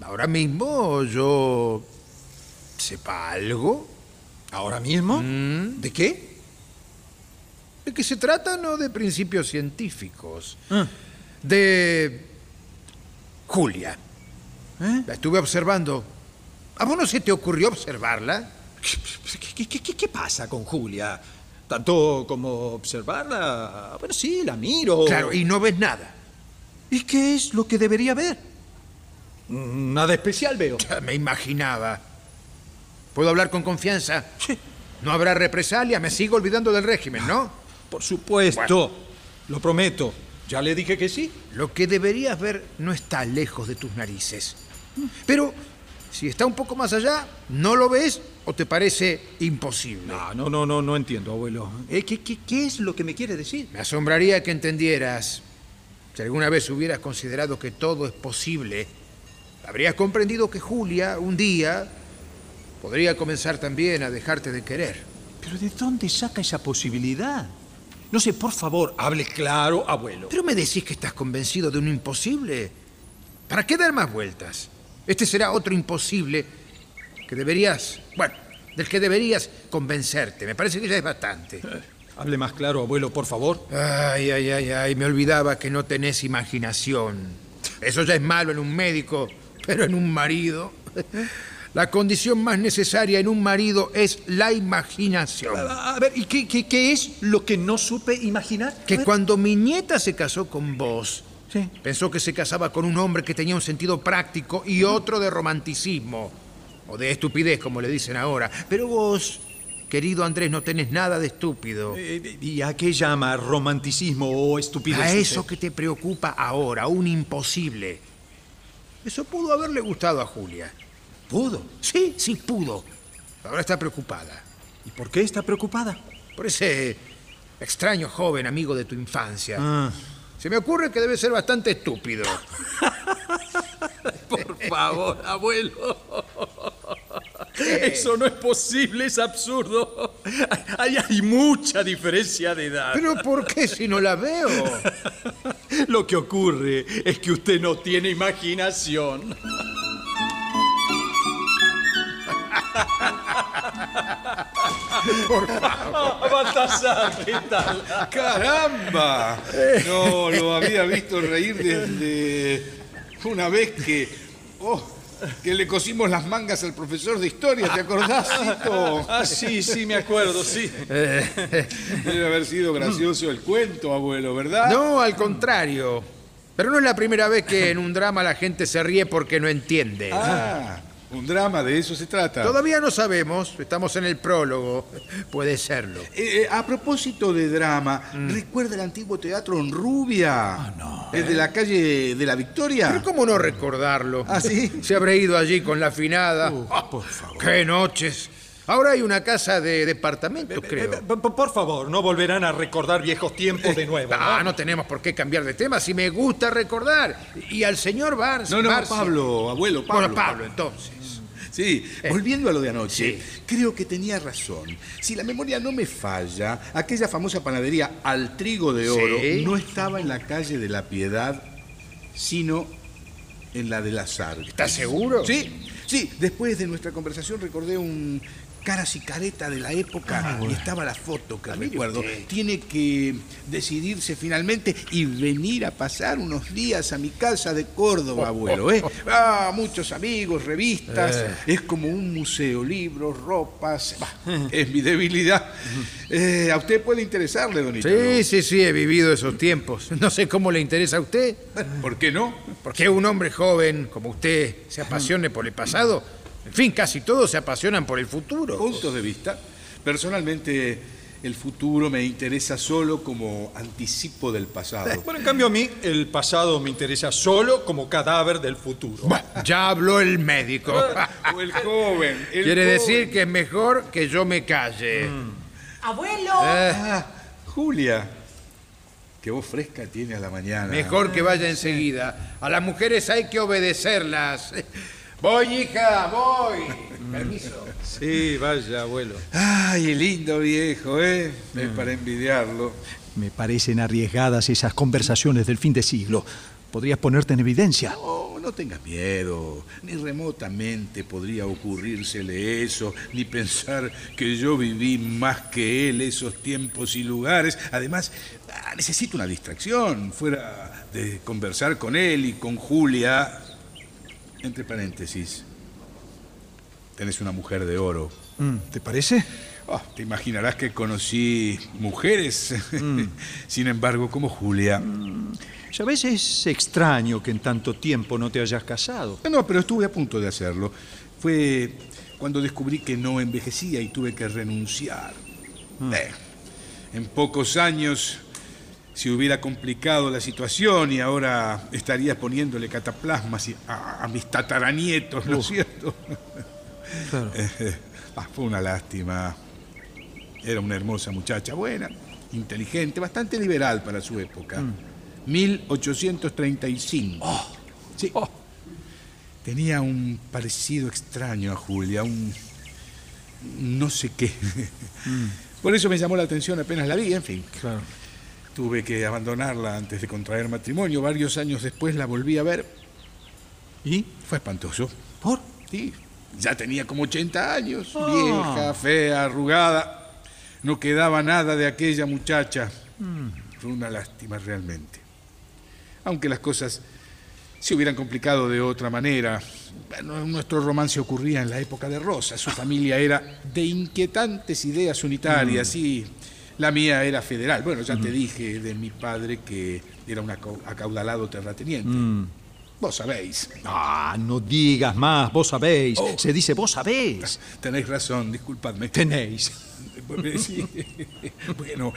Ahora mismo yo sepa algo. ¿Ahora mismo? ¿De qué? ¿De qué se trata? No de principios científicos. Ah. De Julia. ¿Eh? La estuve observando. ¿A vos no se te ocurrió observarla? ¿Qué, qué- qué- qué pasa con Julia? ¿Tanto como observarla? Bueno, sí, la miro. Claro, y no ves nada. ¿Y qué es lo que debería ver? Nada especial veo. Ya me imaginaba. ¿Puedo hablar con confianza? Sí. No habrá represalia, me sigo olvidando del régimen, ¿no? Por supuesto. Lo prometo. Ya le dije que sí. Lo que deberías ver no está lejos de tus narices. Pero si está un poco más allá, ¿no lo ves o te parece imposible? No, no, no, no, no entiendo, abuelo. Eh, ¿qué, qué, qué es lo que me quiere decir? Me asombraría que entendieras. Si alguna vez hubieras considerado que todo es posible, habrías comprendido que Julia, un día, podría comenzar también a dejarte de querer. ¿Pero de dónde saca esa posibilidad? No sé, por favor, hable claro, abuelo. Pero me decís que estás convencido de un imposible. ¿Para qué dar más vueltas? Este será otro imposible que deberías, bueno, del que deberías convencerte. Me parece que ya es bastante. Hable más claro, abuelo, por favor. Ay, ay, ay, ay, me olvidaba que no tenés imaginación. Eso ya es malo en un médico, pero en un marido. La condición más necesaria en un marido es la imaginación. A, a ver, ¿y qué, qué, qué es lo que no supe imaginar? A Que ver. cuando mi nieta se casó con vos, Sí. pensó que se casaba con un hombre que tenía un sentido práctico y otro de romanticismo, o de estupidez, como le dicen ahora. Pero vos, querido Andrés, no tenés nada de estúpido. Eh, ¿Y a qué llama romanticismo o estupidez? A eso que te preocupa ahora, un imposible. Eso pudo haberle gustado a Julia. ¿Pudo? Sí, sí pudo. Ahora está preocupada. ¿Y por qué está preocupada? Por ese extraño joven amigo de tu infancia. Ah. Se me ocurre que debe ser bastante estúpido. Por favor, abuelo. Eso no es posible, es absurdo. Hay, hay mucha diferencia de edad. Pero ¿por qué si no la veo? Lo que ocurre es que usted no tiene imaginación. Por favor. Baltasar, ¿qué tal? ¡Caramba! No lo había visto reír desde una vez que. oh, que le cosimos las mangas al profesor de historia, ¿te acordás, Cito? Ah, sí, sí, me acuerdo, sí. Debe haber sido gracioso el cuento, abuelo, ¿verdad? No, al contrario. Pero no es la primera vez que en un drama la gente se ríe porque no entiende. Ah, un drama, de eso se trata. Todavía no sabemos, estamos en el prólogo. Puede serlo. Eh, eh, a propósito de drama, ¿recuerda el antiguo teatro en Rubia? no. ¿El de la calle de la Victoria? Pero cómo no recordarlo. ¿Ah, sí? Se habrá ido allí con la afinada. Ah, por favor. ¡Qué noches! Ahora hay una casa de departamentos, creo. Eh, Por, por favor, no volverán a recordar viejos tiempos de nuevo. Ah, no tenemos por qué cambiar de tema si me gusta recordar. Y al señor Barnes. No, no, Pablo, abuelo, Pablo. Bueno, Pablo, entonces. Sí, volviendo a lo de anoche, Sí. creo que tenía razón. Si la memoria no me falla, aquella famosa panadería al trigo de oro Sí. no estaba en la calle de la Piedad, sino en la de las Artes. ¿Estás seguro? Sí, sí. Después de nuestra conversación recordé un caras y careta de la época y estaba la foto que recuerdo. Tiene que decidirse finalmente y venir a pasar unos días a mi casa de Córdoba, abuelo. ¿eh? Ah, muchos amigos, revistas. Es como un museo, libros, ropas. Bah, es mi debilidad. Eh, a usted puede interesarle, don. Sí, sí, sí, he vivido esos tiempos. No sé cómo le interesa a usted. ¿Por qué no? Porque un hombre joven como usted se apasione por el pasado. En fin, casi todos se apasionan por el futuro. Puntos de vista. Personalmente, el futuro me interesa solo como anticipo del pasado. Bueno, en cambio a mí el pasado me interesa solo como cadáver del futuro. Bueno, ya habló el médico. O el joven. el Quiere joven. decir que es mejor que yo me calle. Abuelo. Ah, Julia. Qué voz fresca tiene a la mañana. Mejor que vaya enseguida. A las mujeres hay que obedecerlas. Voy, hija, voy. Permiso. Sí, vaya, abuelo. Ay, lindo viejo, ¿eh? Es para envidiarlo. Me parecen arriesgadas esas conversaciones del fin de siglo. ¿Podrías ponerte en evidencia? No, no tengas miedo. Ni remotamente podría ocurrírsele eso, ni pensar que yo viví más que él esos tiempos y lugares. Además, ah, necesito una distracción. Fuera de conversar con él y con Julia. Entre paréntesis. Tenés una mujer de oro. Mm, ¿Te parece? Ah, te imaginarás que conocí mujeres, sin embargo, como Julia. Ya ves, es extraño que en tanto tiempo no te hayas casado. No, pero estuve a punto de hacerlo. Fue cuando descubrí que no envejecía y tuve que renunciar. Eh, en pocos años se hubiera complicado la situación y ahora estaría poniéndole cataplasmas a, a mis tataranietos, ¿no es cierto? Claro. Eh, ah, fue una lástima. Era una hermosa muchacha, buena, inteligente, bastante liberal para su época. 1835. Sí. Tenía un parecido extraño a Julia, un no sé qué. Por eso me llamó la atención apenas la vi, en fin. Claro. Tuve que abandonarla antes de contraer matrimonio. Varios años después la volví a ver. ¿Y? Fue espantoso. ¿Por? Sí, ya tenía como 80 años, vieja, fea, arrugada. No quedaba nada de aquella muchacha. Fue una lástima realmente. Aunque las cosas se hubieran complicado de otra manera. Bueno, nuestro romance ocurría en la época de Rosa. Su familia era de inquietantes ideas unitarias y la mía era federal. Bueno, ya te dije de mi padre que era un acau- acaudalado terrateniente. Vos sabéis. Ah, no digas más, vos sabéis. Se dice vos sabéis. Tenéis razón, disculpadme. Tenéis. Sí. Bueno,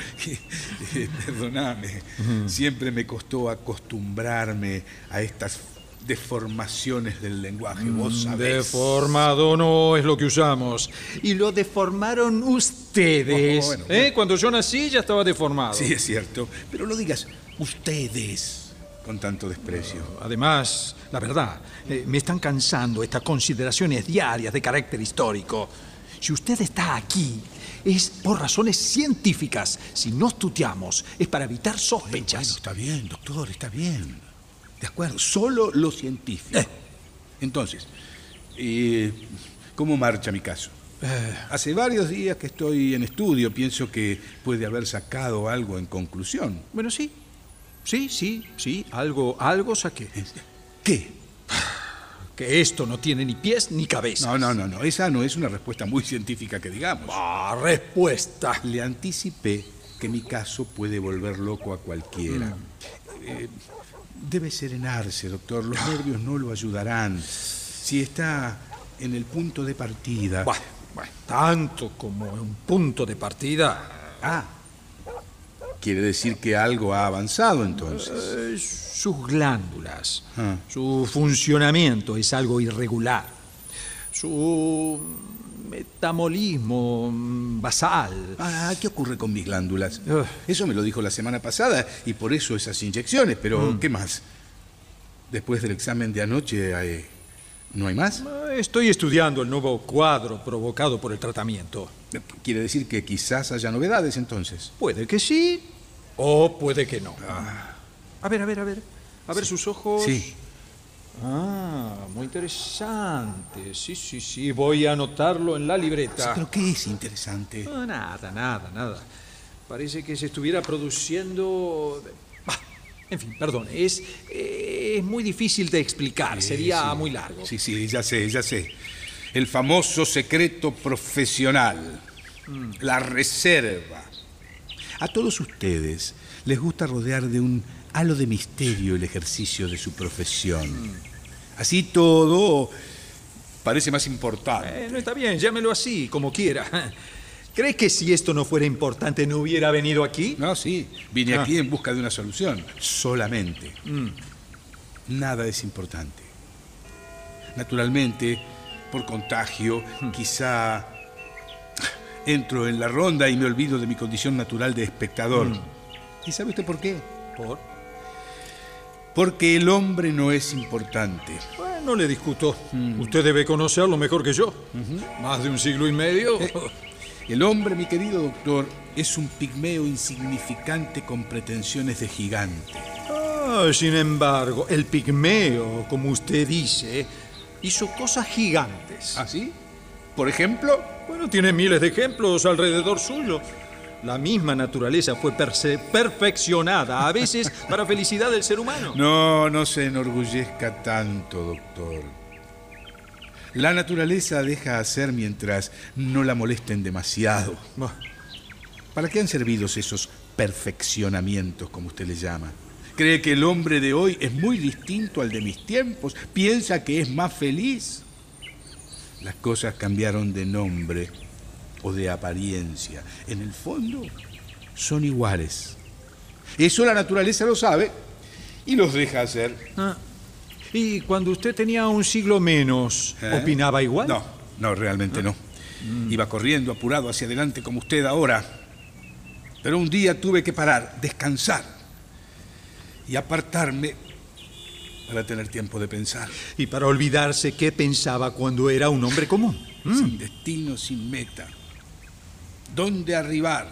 perdoname. Siempre me costó acostumbrarme a estas deformaciones del lenguaje. Vos sabés. Deformado no es lo que usamos. Y lo deformaron ustedes. Oh, bueno, ¿Eh? Cuando yo nací ya estaba deformado. Sí, es cierto. Pero no digas ustedes con tanto desprecio. Además, la verdad, eh, me están cansando estas consideraciones diarias de carácter histórico. Si usted está aquí, es por razones científicas. Si nos tuteamos, es para evitar Bueno, sospechas. está bien, doctor, está bien. De acuerdo, solo lo científico. Eh. Entonces, eh, ¿cómo marcha mi caso? Hace varios días que estoy en estudio, pienso que puede haber sacado algo en conclusión. Bueno, sí. Sí, sí, sí. Algo, algo saqué. ¿Qué? Que esto no tiene ni pies ni cabeza. No, no, no, no, esa no es una respuesta muy científica que digamos. Ah, respuesta. Le anticipé que mi caso puede volver loco a cualquiera. Eh, debe serenarse, doctor. Los nervios no lo ayudarán. Si está en el punto de partida. Bueno, bueno, tanto como un punto de partida. Ah, quiere decir que algo ha avanzado entonces. eh, sus glándulas, Ah. su funcionamiento es algo irregular. Su metabolismo mm, basal. Ah, ¿qué ocurre con mis glándulas? Ugh. Eso me lo dijo la semana pasada y por eso esas inyecciones, pero ¿qué más? Después del examen de anoche, eh, ¿no hay más? Eh, Estoy estudiando el nuevo cuadro provocado por el tratamiento. Quiere decir que quizás haya novedades entonces. Puede que sí o puede que no. A ver, a ver, a ver. A ver sus ojos. Sí. Ah, muy interesante. Sí, sí, sí. Voy a anotarlo en la libreta. ¿Pero qué es interesante? No, nada, nada, nada. Parece que se estuviera produciendo... Bah, en fin, perdón, es, eh, es muy difícil de explicar, sería Sí. muy largo. Sí, sí, ya sé, ya sé. El famoso secreto profesional. Mm. La reserva. A todos ustedes les gusta rodear de un halo de misterio el ejercicio de su profesión. Mm. Así todo parece más importante. Eh, no está bien, llámelo así, como quiera. ¿Cree que si esto no fuera importante no hubiera venido aquí? No, sí. Vine Ah. aquí en busca de una solución. Solamente. Mm. Nada es importante. Naturalmente, por contagio, Hmm. quizá entro en la ronda y me olvido de mi condición natural de espectador. Hmm. ¿Y sabe usted por qué? ¿Por? Porque el hombre no es importante. Bueno, no le discuto. Hmm. Usted debe conocerlo mejor que yo. Más de un siglo y medio. Eh, El hombre, mi querido doctor, es un pigmeo insignificante con pretensiones de gigante. Ah, sin embargo, el pigmeo, como usted dice, hizo cosas gigantes. ¿Ah, sí? Por ejemplo, Bueno, tiene miles de ejemplos alrededor suyo. La misma naturaleza fue perfeccionada, a veces para felicidad del ser humano. No, no se enorgullezca tanto, doctor. La naturaleza deja hacer mientras no la molesten demasiado. ¿Para qué han servido esos perfeccionamientos, como usted le llama? ¿Cree que el hombre de hoy es muy distinto al de mis tiempos? ¿Piensa que es más feliz? Las cosas cambiaron de nombre o de apariencia. En el fondo, son iguales. Eso la naturaleza lo sabe y los deja hacer. ah. Y cuando usted tenía un siglo menos, ¿Eh? ¿opinaba igual? No, no, realmente no. Iba corriendo apurado hacia adelante como usted ahora. Pero un día tuve que parar, descansar y apartarme para tener tiempo de pensar. Y para olvidarse qué pensaba cuando era un hombre común. Sin destino, sin meta. ¿Dónde arribar?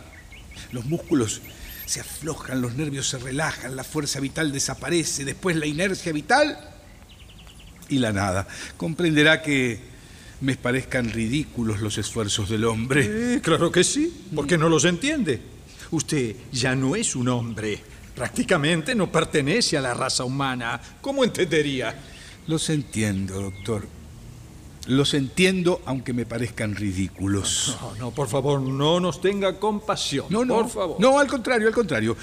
Los músculos se aflojan, los nervios se relajan, la fuerza vital desaparece, después la inercia vital y la nada. Comprenderá que me parezcan ridículos los esfuerzos del hombre. Eh, claro que sí, porque no los entiende. Usted ya no es un hombre. Prácticamente no pertenece a la raza humana. ¿Cómo entendería? Los entiendo, doctor. Los entiendo aunque me parezcan ridículos. No, no, por favor, no nos tenga compasión. No, no. Por favor. No, al contrario, al contrario.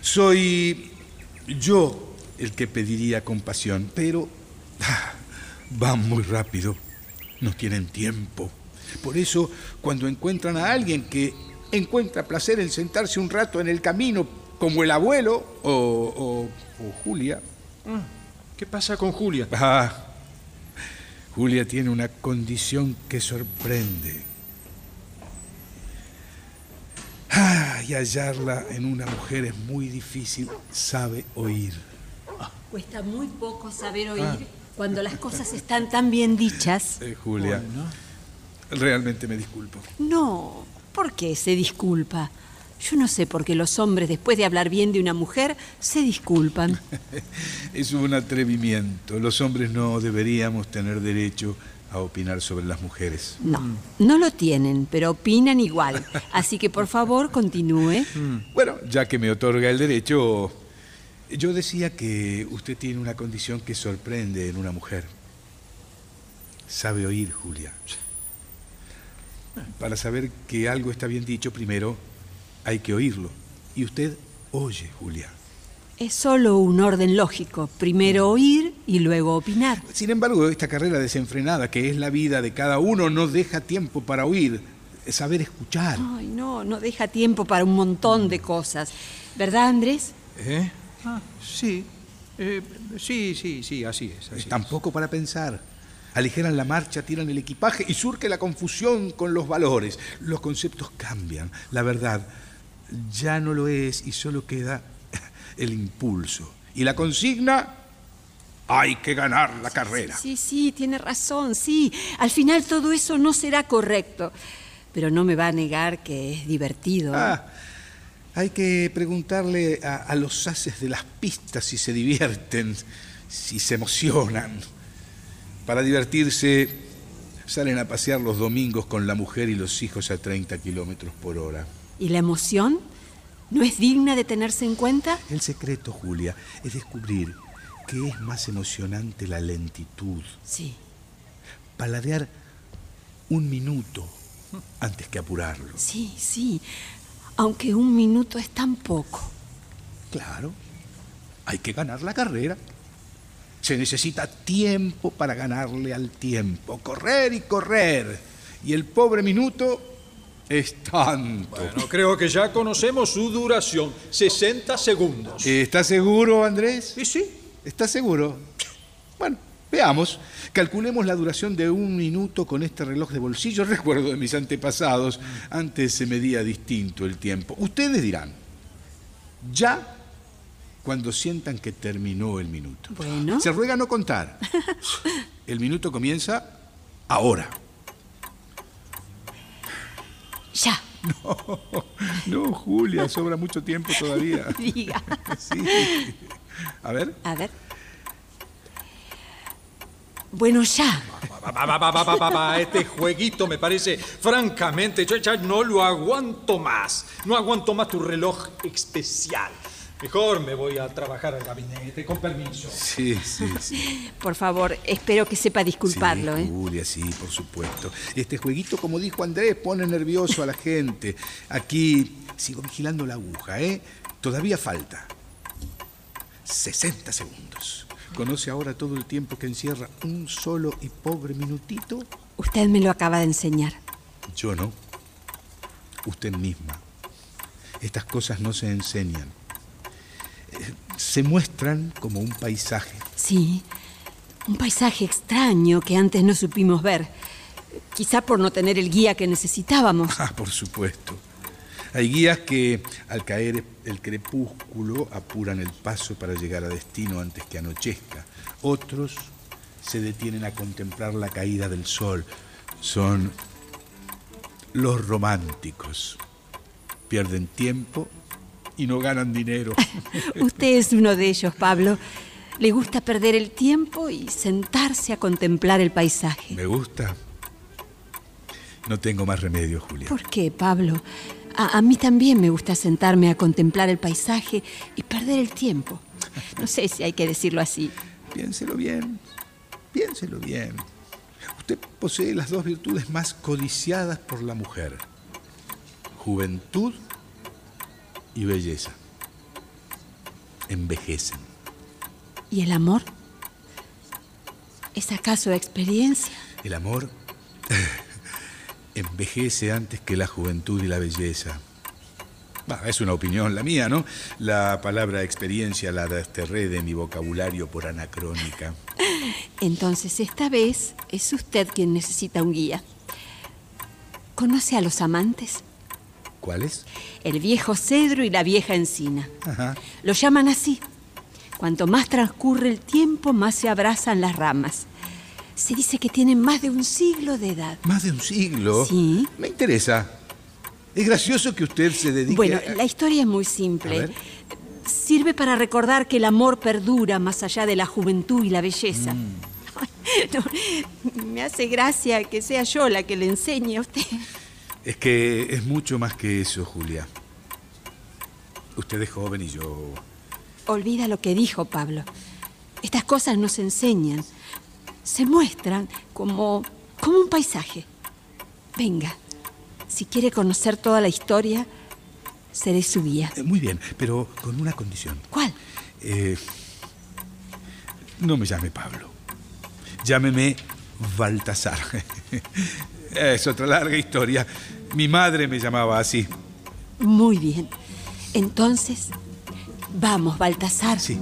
Soy yo el que pediría compasión, pero ah, van muy rápido. No tienen tiempo. Por eso, cuando encuentran a alguien que encuentra placer en sentarse un rato en el camino, como el abuelo o, o- o Julia, ¿Qué pasa con Julia? Ah, Julia tiene una condición que sorprende. Ah, y hallarla en una mujer es muy difícil. Sabe oír. Cuesta muy poco saber oír cuando las cosas están tan bien dichas. Eh, Julia, realmente me disculpo. No, ¿por qué se disculpa? Yo no sé por qué los hombres, después de hablar bien de una mujer, se disculpan. Es un atrevimiento. Los hombres no deberíamos tener derecho a opinar sobre las mujeres. No, no lo tienen, pero opinan igual. Así que por favor, continúe. Bueno, ya que me otorga el derecho, yo decía que usted tiene una condición que sorprende en una mujer. Sabe oír, Julia. Para saber que algo está bien dicho, primero hay que oírlo. Y usted oye, Julia. Es solo un orden lógico. Primero oír y luego opinar. Sin embargo, esta carrera desenfrenada que es la vida de cada uno no deja tiempo para oír, saber escuchar. Ay, no, no deja tiempo para un montón de cosas. ¿Verdad, Andrés? ¿Eh? Ah, sí. Eh, sí, sí, sí, así es. Así es. Tampoco para pensar. Aligeran la marcha, tiran el equipaje y surge la confusión con los valores. Los conceptos cambian. La verdad ya no lo es y solo queda el impulso. Y la consigna, hay que ganar la carrera. Sí, sí, tiene razón, sí. Al final todo eso no será correcto. Pero no me va a negar que es divertido. ¿eh? Ah, hay que preguntarle a, a los haces de las pistas si se divierten. si se emocionan. Para divertirse, salen a pasear los domingos con la mujer y los hijos a 30 kilómetros por hora. ¿Y la emoción? ¿No es digna de tenerse en cuenta? El secreto, Julia, es descubrir que es más emocionante la lentitud. Sí. Paladear un minuto antes que apurarlo. Sí, sí. Aunque un minuto es tan poco. Claro, hay que ganar la carrera. Se necesita tiempo para ganarle al tiempo. Correr y correr. Y el pobre minuto es tanto. Bueno, creo que ya conocemos su duración, 60 segundos. ¿Estás seguro, Andrés? Sí, sí. ¿Estás seguro? Bueno, veamos. Calculemos la duración de un minuto con este reloj de bolsillo. Recuerdo de mis antepasados. Antes se medía distinto el tiempo. Ustedes dirán, ya cuando sientan que terminó el minuto. Bueno. Se ruega no contar. El minuto comienza ahora. Ya. No, Julia, sobra mucho tiempo todavía. Diga. Sí. A ver. A ver. Bueno, ya. Este jueguito me parece, francamente, yo ya no lo aguanto más. No aguanto más tu reloj especial. Mejor me voy a trabajar al gabinete, con permiso. Sí, sí, sí. Por favor, espero que sepa disculparlo, sí, ¿eh? Julia, sí, por supuesto. Este jueguito, como dijo Andrés, pone nervioso a la gente. Aquí sigo vigilando la aguja, ¿eh? Todavía falta. 60 segundos. ¿Conoce ahora todo el tiempo que encierra un solo y pobre minutito? Usted me lo acaba de enseñar. Yo no. Usted misma. Estas cosas no se enseñan. Se muestran como un paisaje. Sí. Un paisaje extraño que antes no supimos ver. Quizá por no tener el guía que necesitábamos. Ah, por supuesto. Hay guías que al caer el crepúsculo apuran el paso para llegar a destino antes que anochezca. Otros se detienen a contemplar la caída del sol. Son los románticos. Pierden tiempo y no ganan dinero. Usted es uno de ellos, Pablo. Le gusta perder el tiempo y sentarse a contemplar el paisaje. ¿Me gusta? No tengo más remedio, Julia. ¿Por qué, Pablo? A, a mí también me gusta sentarme a contemplar el paisaje y perder el tiempo. No sé si hay que decirlo así. Piénselo bien, piénselo bien. Usted posee las dos virtudes más codiciadas por la mujer. Juventud y belleza. Envejecen. ¿Y el amor? ¿Es acaso experiencia? El amor envejece antes que la juventud y la belleza. Bah, es una opinión la mía, ¿no? La palabra experiencia la desterré de mi vocabulario por anacrónica. Entonces, esta vez es usted quien necesita un guía. ¿Conoce a los amantes? ¿Cuáles? El viejo cedro y la vieja encina. Ajá. Lo llaman así. Cuanto más transcurre el tiempo, más se abrazan las ramas. Se dice que tienen más de un siglo de edad. ¿Más de un siglo? Sí. Me interesa. Es gracioso que usted se dedique Bueno, a... la historia es muy simple. Sirve para recordar que el amor perdura más allá de la juventud y la belleza. Mm. No, me hace gracia que sea yo la que le enseñe a usted. Es que es mucho más que eso, Julia. Usted es joven y yo... Olvida lo que dijo Pablo. Estas cosas no se enseñan. Se muestran como, como un paisaje. Venga, si quiere conocer toda la historia, seré su guía. Eh, Muy bien, pero con una condición. ¿Cuál? Eh, no me llame Pablo. Llámeme Baltasar. es otra larga historia. Mi madre me llamaba así. Muy bien. Entonces, vamos, Baltasar. Sí.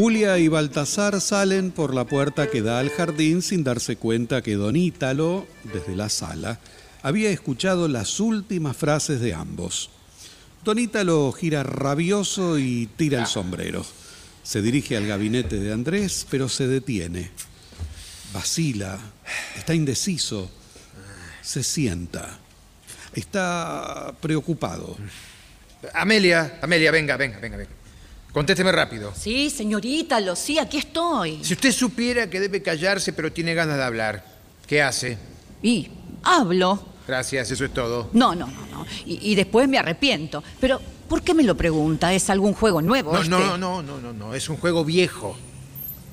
Julia y Baltasar salen por la puerta que da al jardín sin darse cuenta que don Ítalo, desde la sala, había escuchado las últimas frases de ambos. Don Ítalo gira rabioso y tira el sombrero. Se dirige al gabinete de Andrés, pero se detiene. Vacila, está indeciso, se sienta. Está preocupado. Amelia, Amelia, venga, venga, venga, venga. Contésteme rápido. Sí, señorita, lo sí, aquí estoy. Si usted supiera que debe callarse pero tiene ganas de hablar, ¿qué hace? Y hablo. Gracias, eso es todo. No, no, no, no. Y, y después me arrepiento. Pero, ¿por qué me lo pregunta? ¿Es algún juego nuevo? No, este? no, no, no, no, no, es un juego viejo.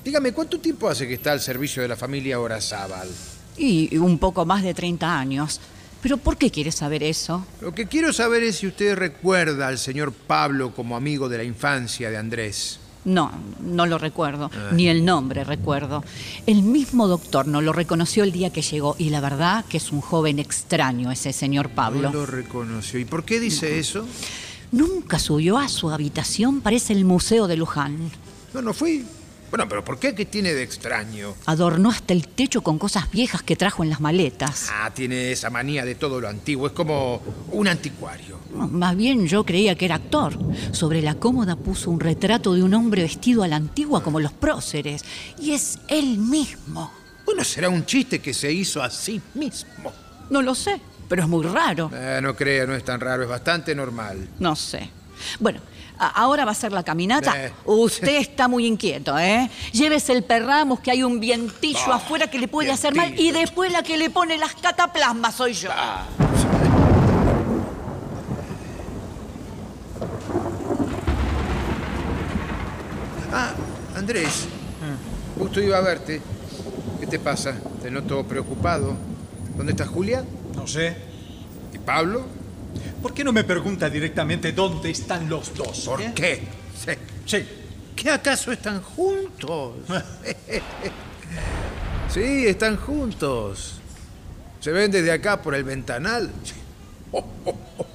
Dígame, ¿cuánto tiempo hace que está al servicio de la familia Orazábal? Y un poco más de 30 años. ¿Pero por qué quiere saber eso? Lo que quiero saber es si usted recuerda al señor Pablo como amigo de la infancia de Andrés. No, no lo recuerdo, ni el nombre recuerdo. El mismo doctor no lo reconoció el día que llegó y la verdad que es un joven extraño ese señor Pablo. No lo reconoció. ¿Y por qué dice eso? Nunca subió a su habitación, parece el Museo de Luján. No, no fui. Bueno, pero ¿por qué? ¿Qué tiene de extraño? Adornó hasta el techo con cosas viejas que trajo en las maletas. Ah, tiene esa manía de todo lo antiguo. Es como un anticuario. Más bien yo creía que era actor. Sobre la cómoda puso un retrato de un hombre vestido a la antigua como los próceres. Y es él mismo. Bueno, será un chiste que se hizo a sí mismo. No lo sé, pero es muy raro. Eh, no crea, no es tan raro, es bastante normal. No sé. Bueno, ahora va a ser la caminata. Eh. Usted está muy inquieto, ¿eh? Llévese el perramos, que hay un vientillo afuera que le puede hacer mal. Y después la que le pone las cataplasmas soy yo. Ah, Andrés. Justo iba a verte. ¿Qué te pasa? Te noto preocupado. ¿Dónde está Julia? No sé. ¿Y Pablo? ¿Por qué no me pregunta directamente dónde están los dos? ¿Por eh? qué? Sí. Sí. ¿Qué acaso están juntos? sí, están juntos. Se ven desde acá por el ventanal. Oh, oh, oh.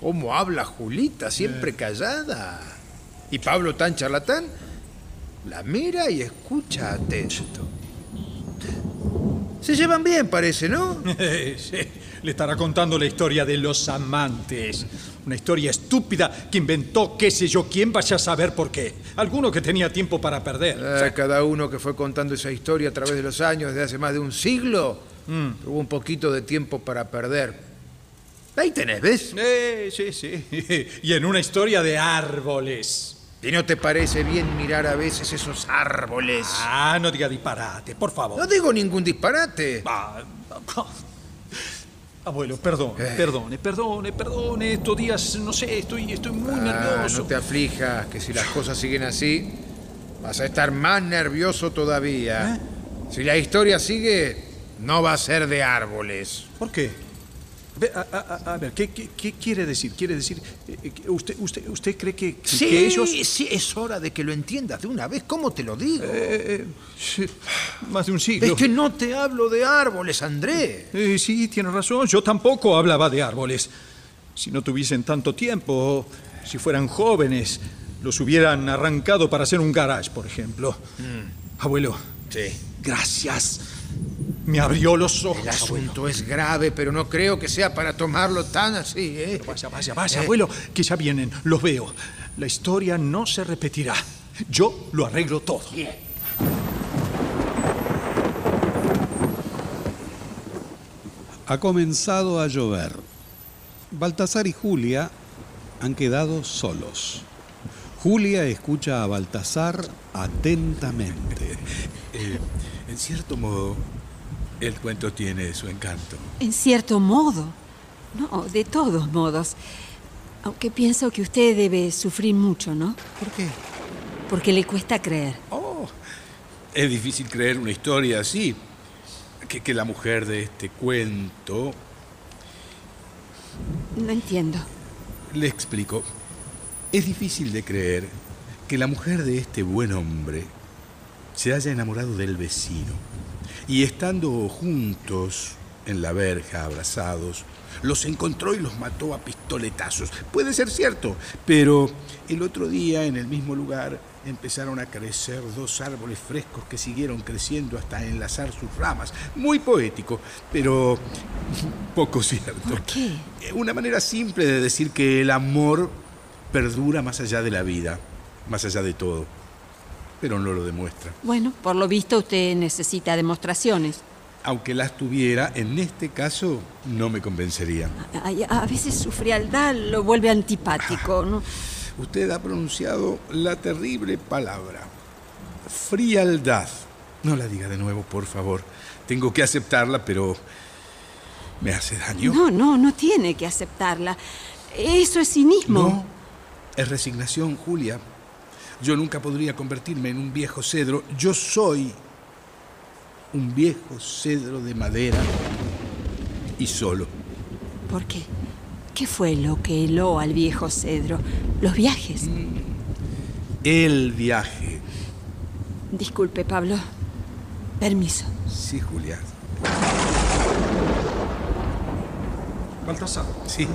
¿Cómo habla Julita, siempre callada? ¿Y Pablo tan charlatán? La mira y escucha atento. Se llevan bien, parece, ¿no? sí. Le estará contando la historia de los amantes. Una historia estúpida que inventó qué sé yo quién vaya a saber por qué. Alguno que tenía tiempo para perder. Ah, cada uno que fue contando esa historia a través de los años, desde hace más de un siglo, tuvo un poquito de tiempo para perder. Ahí tenés, ¿ves? Eh, sí, sí. Y en una historia de árboles. ¿Y no te parece bien mirar a veces esos árboles? Ah, no diga disparate, por favor. No digo ningún disparate. Ah, Abuelo, perdone, Eh. perdone, perdone, perdone. Estos días, no sé, estoy, estoy muy Ah, nervioso. no te aflijas, que si las cosas siguen así, vas a estar más nervioso todavía. Si la historia sigue, no va a ser de árboles. ¿Por qué? A, a- a- ver, ¿qué, qué- qué quiere decir? ¿Quiere decir eh, que usted, usted, usted cree que, Sí, que ellos... sí, es hora de que lo entiendas de una vez. ¿Cómo te lo digo? Eh, sí, más de un siglo. es que no te hablo de árboles, Andrés. Eh, sí, tiene razón. Yo tampoco hablaba de árboles. Si no tuviesen tanto tiempo, si fueran jóvenes, los hubieran arrancado para hacer un garage, por ejemplo. Abuelo, Sí. gracias. Me abrió los ojos. El abuelo. asunto es grave, pero no creo que sea para tomarlo tan así, ¿eh? Vaya, vaya, vaya, Eh. abuelo, que ya vienen, los veo. La historia no se repetirá. Yo lo arreglo todo. Ha comenzado a llover. Baltasar y Julia han quedado solos. Julia escucha a Baltasar atentamente. Eh, en cierto modo, el cuento tiene su encanto. En cierto modo. No, de todos modos. Aunque pienso que usted debe sufrir mucho, ¿no? ¿Por qué? Porque le cuesta creer. Oh, es difícil creer una historia así. Que, que la mujer de este cuento... No entiendo. Le explico. Es difícil de creer que la mujer de este buen hombre se haya enamorado del vecino y estando juntos en la verja, abrazados, los encontró y los mató a pistoletazos. Puede ser cierto, pero el otro día en el mismo lugar empezaron a crecer dos árboles frescos que siguieron creciendo hasta enlazar sus ramas. Muy poético, pero poco cierto. ¿Por qué? Una manera simple de decir que el amor perdura más allá de la vida, más allá de todo. Pero no lo demuestra. Bueno, por lo visto usted necesita demostraciones. Aunque las tuviera, en este caso no me convencería. A, veces su frialdad lo vuelve antipático, ¿no? Usted ha pronunciado la terrible palabra. Frialdad. No la diga de nuevo, por favor. Tengo que aceptarla, pero me hace daño. No, no, no tiene que aceptarla. Eso es cinismo. No, es resignación, Julia. Yo nunca podría convertirme en un viejo cedro. Yo soy un viejo cedro de madera y solo. ¿Por qué? ¿Qué fue lo que heló al viejo cedro? ¿Los viajes? El viaje. Disculpe, Pablo. Permiso. Sí, Julia. Baltasar. Sí.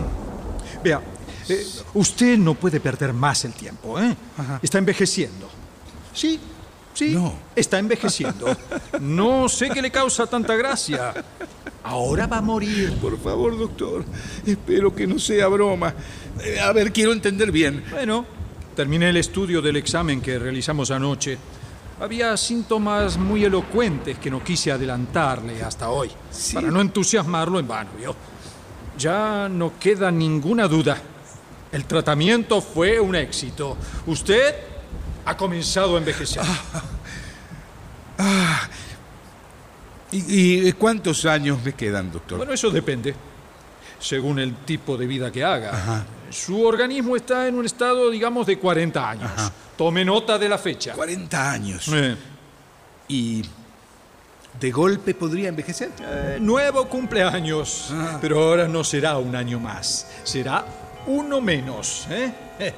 Vea, eh, usted no puede perder más el tiempo, ¿eh? Está envejeciendo. Sí, sí. No. Está envejeciendo. No sé qué le causa tanta gracia. Ahora va a morir. Por favor, doctor. Espero que no sea broma. Eh, A ver, quiero entender bien. Bueno, terminé el estudio del examen que realizamos anoche. Había síntomas muy elocuentes que no quise adelantarle hasta hoy, Sí. para no entusiasmarlo en vano. ¿vio? Ya no queda ninguna duda. El tratamiento fue un éxito. Usted ha comenzado a envejecer. ¿Y, y cuántos años me quedan, doctor? Bueno, eso depende, según el tipo de vida que haga. Su organismo está en un estado, digamos, de 40 años. Tome nota de la fecha. 40 años. Eh, ¿Y de golpe podría envejecer? eh, nuevo cumpleaños, Ah. pero ahora no será un año más, será uno menos. ¿eh? Eh,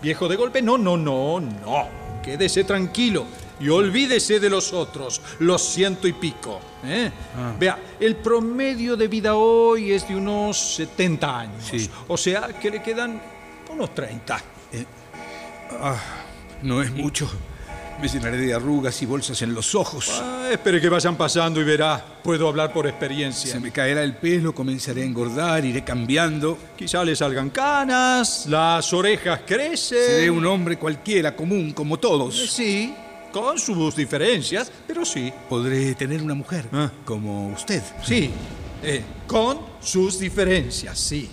Viejo de golpe, no, no, no, no. Quédese tranquilo y olvídese de los otros, los ciento y pico. ¿eh? Ah. Vea, el promedio de vida hoy es de unos 70 años. Sí. O sea que le quedan unos 30. No es mucho. Me llenaré de arrugas y bolsas en los ojos. Ah, espere que vayan pasando y verá. Puedo hablar por experiencia. Se me caerá el pelo, comenzaré a engordar, iré cambiando. Quizá le salgan canas, las orejas crecen. Seré un hombre cualquiera, común, como Eh, todos. Sí, con sus diferencias, pero sí. Podré tener una mujer, Ah. como usted, Sí, eh, con sus diferencias, sí.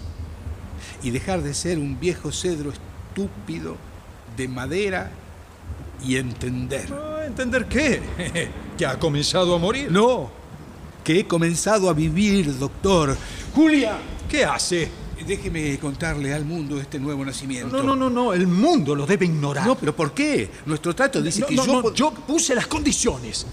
y dejar de ser un viejo cedro estúpido, de madera, y entender. Ah, ¿Entender qué? ¿Que ha comenzado a morir? No, que he comenzado a vivir, doctor. Julia, ¿Qué hace? déjeme contarle al mundo este nuevo nacimiento. No, no, no, no, el mundo lo debe ignorar. No, pero ¿por qué? Nuestro trato dice No, que no, yo... no, yo puse las condiciones.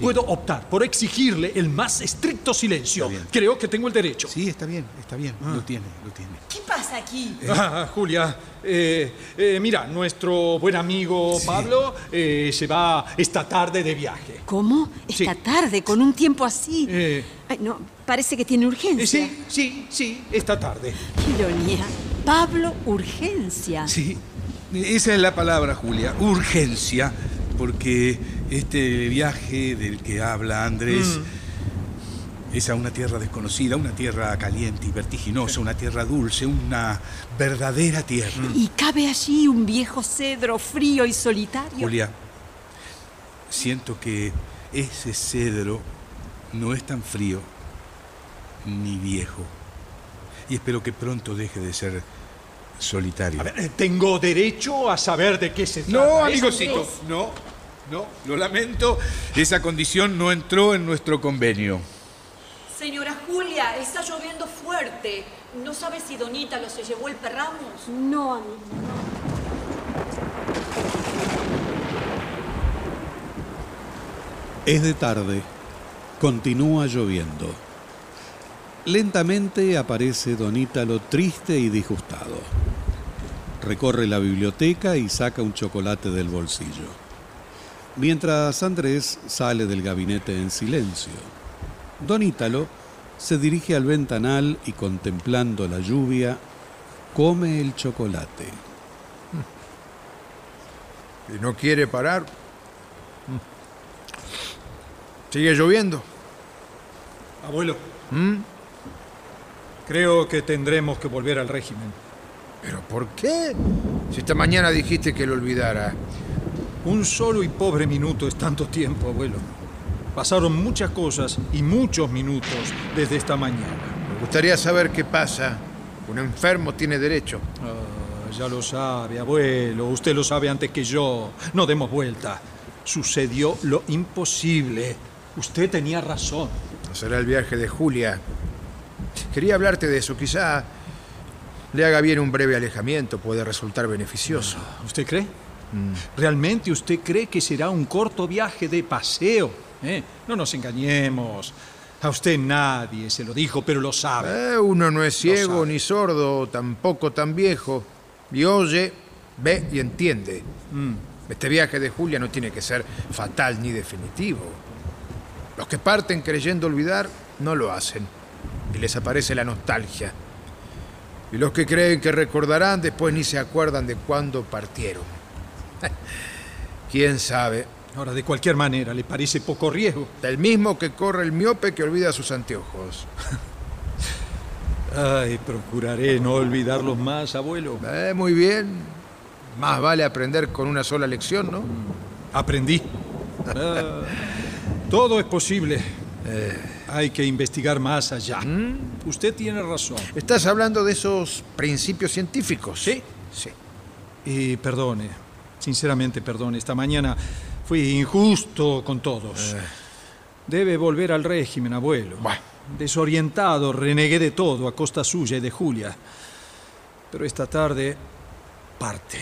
Puedo optar por exigirle el más estricto silencio. Creo que tengo el derecho. Sí, está bien, está bien. Ah. Lo tiene, lo tiene. ¿Qué pasa aquí? Ah, Julia, eh, eh, mira, nuestro buen amigo Pablo eh, se va esta tarde de viaje. ¿Cómo? Sí. Esta tarde, con un tiempo así. Eh. Ay, no, parece que tiene urgencia. Eh, sí, sí, sí, esta tarde. Qué ironía. Pablo, urgencia. Sí, esa es la palabra, Julia. Urgencia, porque este viaje del que habla Andrés es a una tierra desconocida, una tierra caliente y vertiginosa, una tierra dulce, una verdadera tierra. ¿Y cabe allí un viejo cedro frío y solitario? Julia, siento que ese cedro no es tan frío ni viejo. Y espero que pronto deje de ser solitario. A ver, eh, tengo derecho a saber de qué se trata. No, ¿Eso amigosito, es? no, no, lo lamento. Esa condición no entró en nuestro convenio. Señora Julia, está lloviendo fuerte. ¿No sabe si Donita lo se llevó el perramos? No, amigo. Es de tarde. Continúa lloviendo. Lentamente aparece Don Ítalo triste y disgustado. Recorre la biblioteca y saca un chocolate del bolsillo. Mientras Andrés sale del gabinete en silencio. Don Ítalo se dirige al ventanal y contemplando la lluvia, come el chocolate. Y no quiere parar. Sigue lloviendo. Abuelo. Creo que tendremos que volver al régimen. ¿Pero por qué? Si esta mañana dijiste que lo olvidara. Un solo y pobre minuto es tanto tiempo, abuelo. Pasaron muchas cosas y muchos minutos desde esta mañana. Me gustaría saber qué pasa. Un enfermo tiene derecho. Ah, ya lo sabe, abuelo. Usted lo sabe antes que yo. No demos vuelta. Sucedió lo imposible. Usted tenía razón. Será el viaje de Julia. Quería hablarte de eso. Quizá le haga bien un breve alejamiento. Puede resultar beneficioso. ¿Usted cree? ¿Realmente usted cree que será un corto viaje de paseo? ¿Eh? No nos engañemos. A usted nadie se lo dijo, pero lo sabe. Eh, uno no es ciego ni sordo, tampoco tan viejo. Y oye, ve y entiende. Este viaje de Julia no tiene que ser fatal ni definitivo. Los que parten creyendo olvidar no lo hacen. Y les aparece la nostalgia. Y los que creen que recordarán después ni se acuerdan de cuándo partieron. ¿Quién sabe? Ahora, de cualquier manera, ¿le parece poco riesgo? Del mismo que corre el miope que olvida sus anteojos. Ay, procuraré no olvidarlos más, abuelo. Eh, muy bien. Más vale aprender con una sola lección, ¿no? Aprendí. Ah, todo es posible. Hay que investigar más allá. Usted tiene razón. Estás hablando de esos principios científicos. Sí. Sí. Y perdone, sinceramente perdone, esta mañana fui injusto con todos. Debe volver al régimen, abuelo. Desorientado, renegué de todo a costa suya y de Julia. Pero esta tarde parte.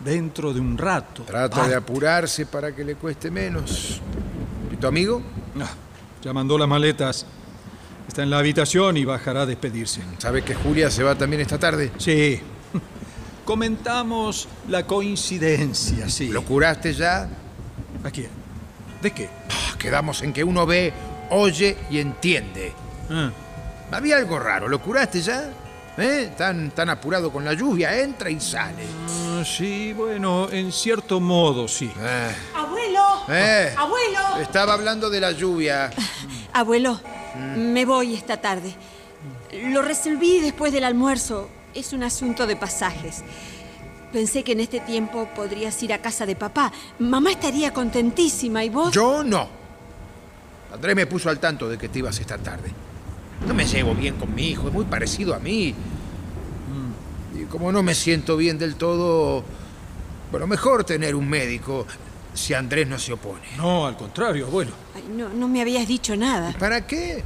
Dentro de un rato. Trata parte. de apurarse para que le cueste menos. ¿Y tu amigo? Ah, ya mandó las maletas. Está en la habitación y bajará a despedirse. ¿Sabes que Julia se va también esta tarde? Sí. Comentamos la coincidencia, sí. ¿Lo curaste ya? ¿A quién? ¿De qué? Ah, Quedamos en que uno ve, oye y entiende. Ah, Había algo raro. ¿Lo curaste ya? ¿Eh? Tan, tan apurado con la lluvia, entra y sale. ah, sí, bueno, en cierto modo, sí. Eh, ¡Abuelo! eh, ¡Abuelo! Estaba hablando de la lluvia. Abuelo, me voy esta tarde. Lo resolví después del almuerzo. Es un asunto de pasajes. Pensé que en este tiempo podrías ir a casa de papá. Mamá estaría contentísima y vos... Yo no. Andrés me puso al tanto de que te ibas esta tarde. No me llevo bien con mi hijo, es muy parecido a mí. Y como no me siento bien del todo, bueno, mejor tener un médico si Andrés no se opone. No, al contrario, abuelo. Ay, no, no me habías dicho nada. ¿Para qué?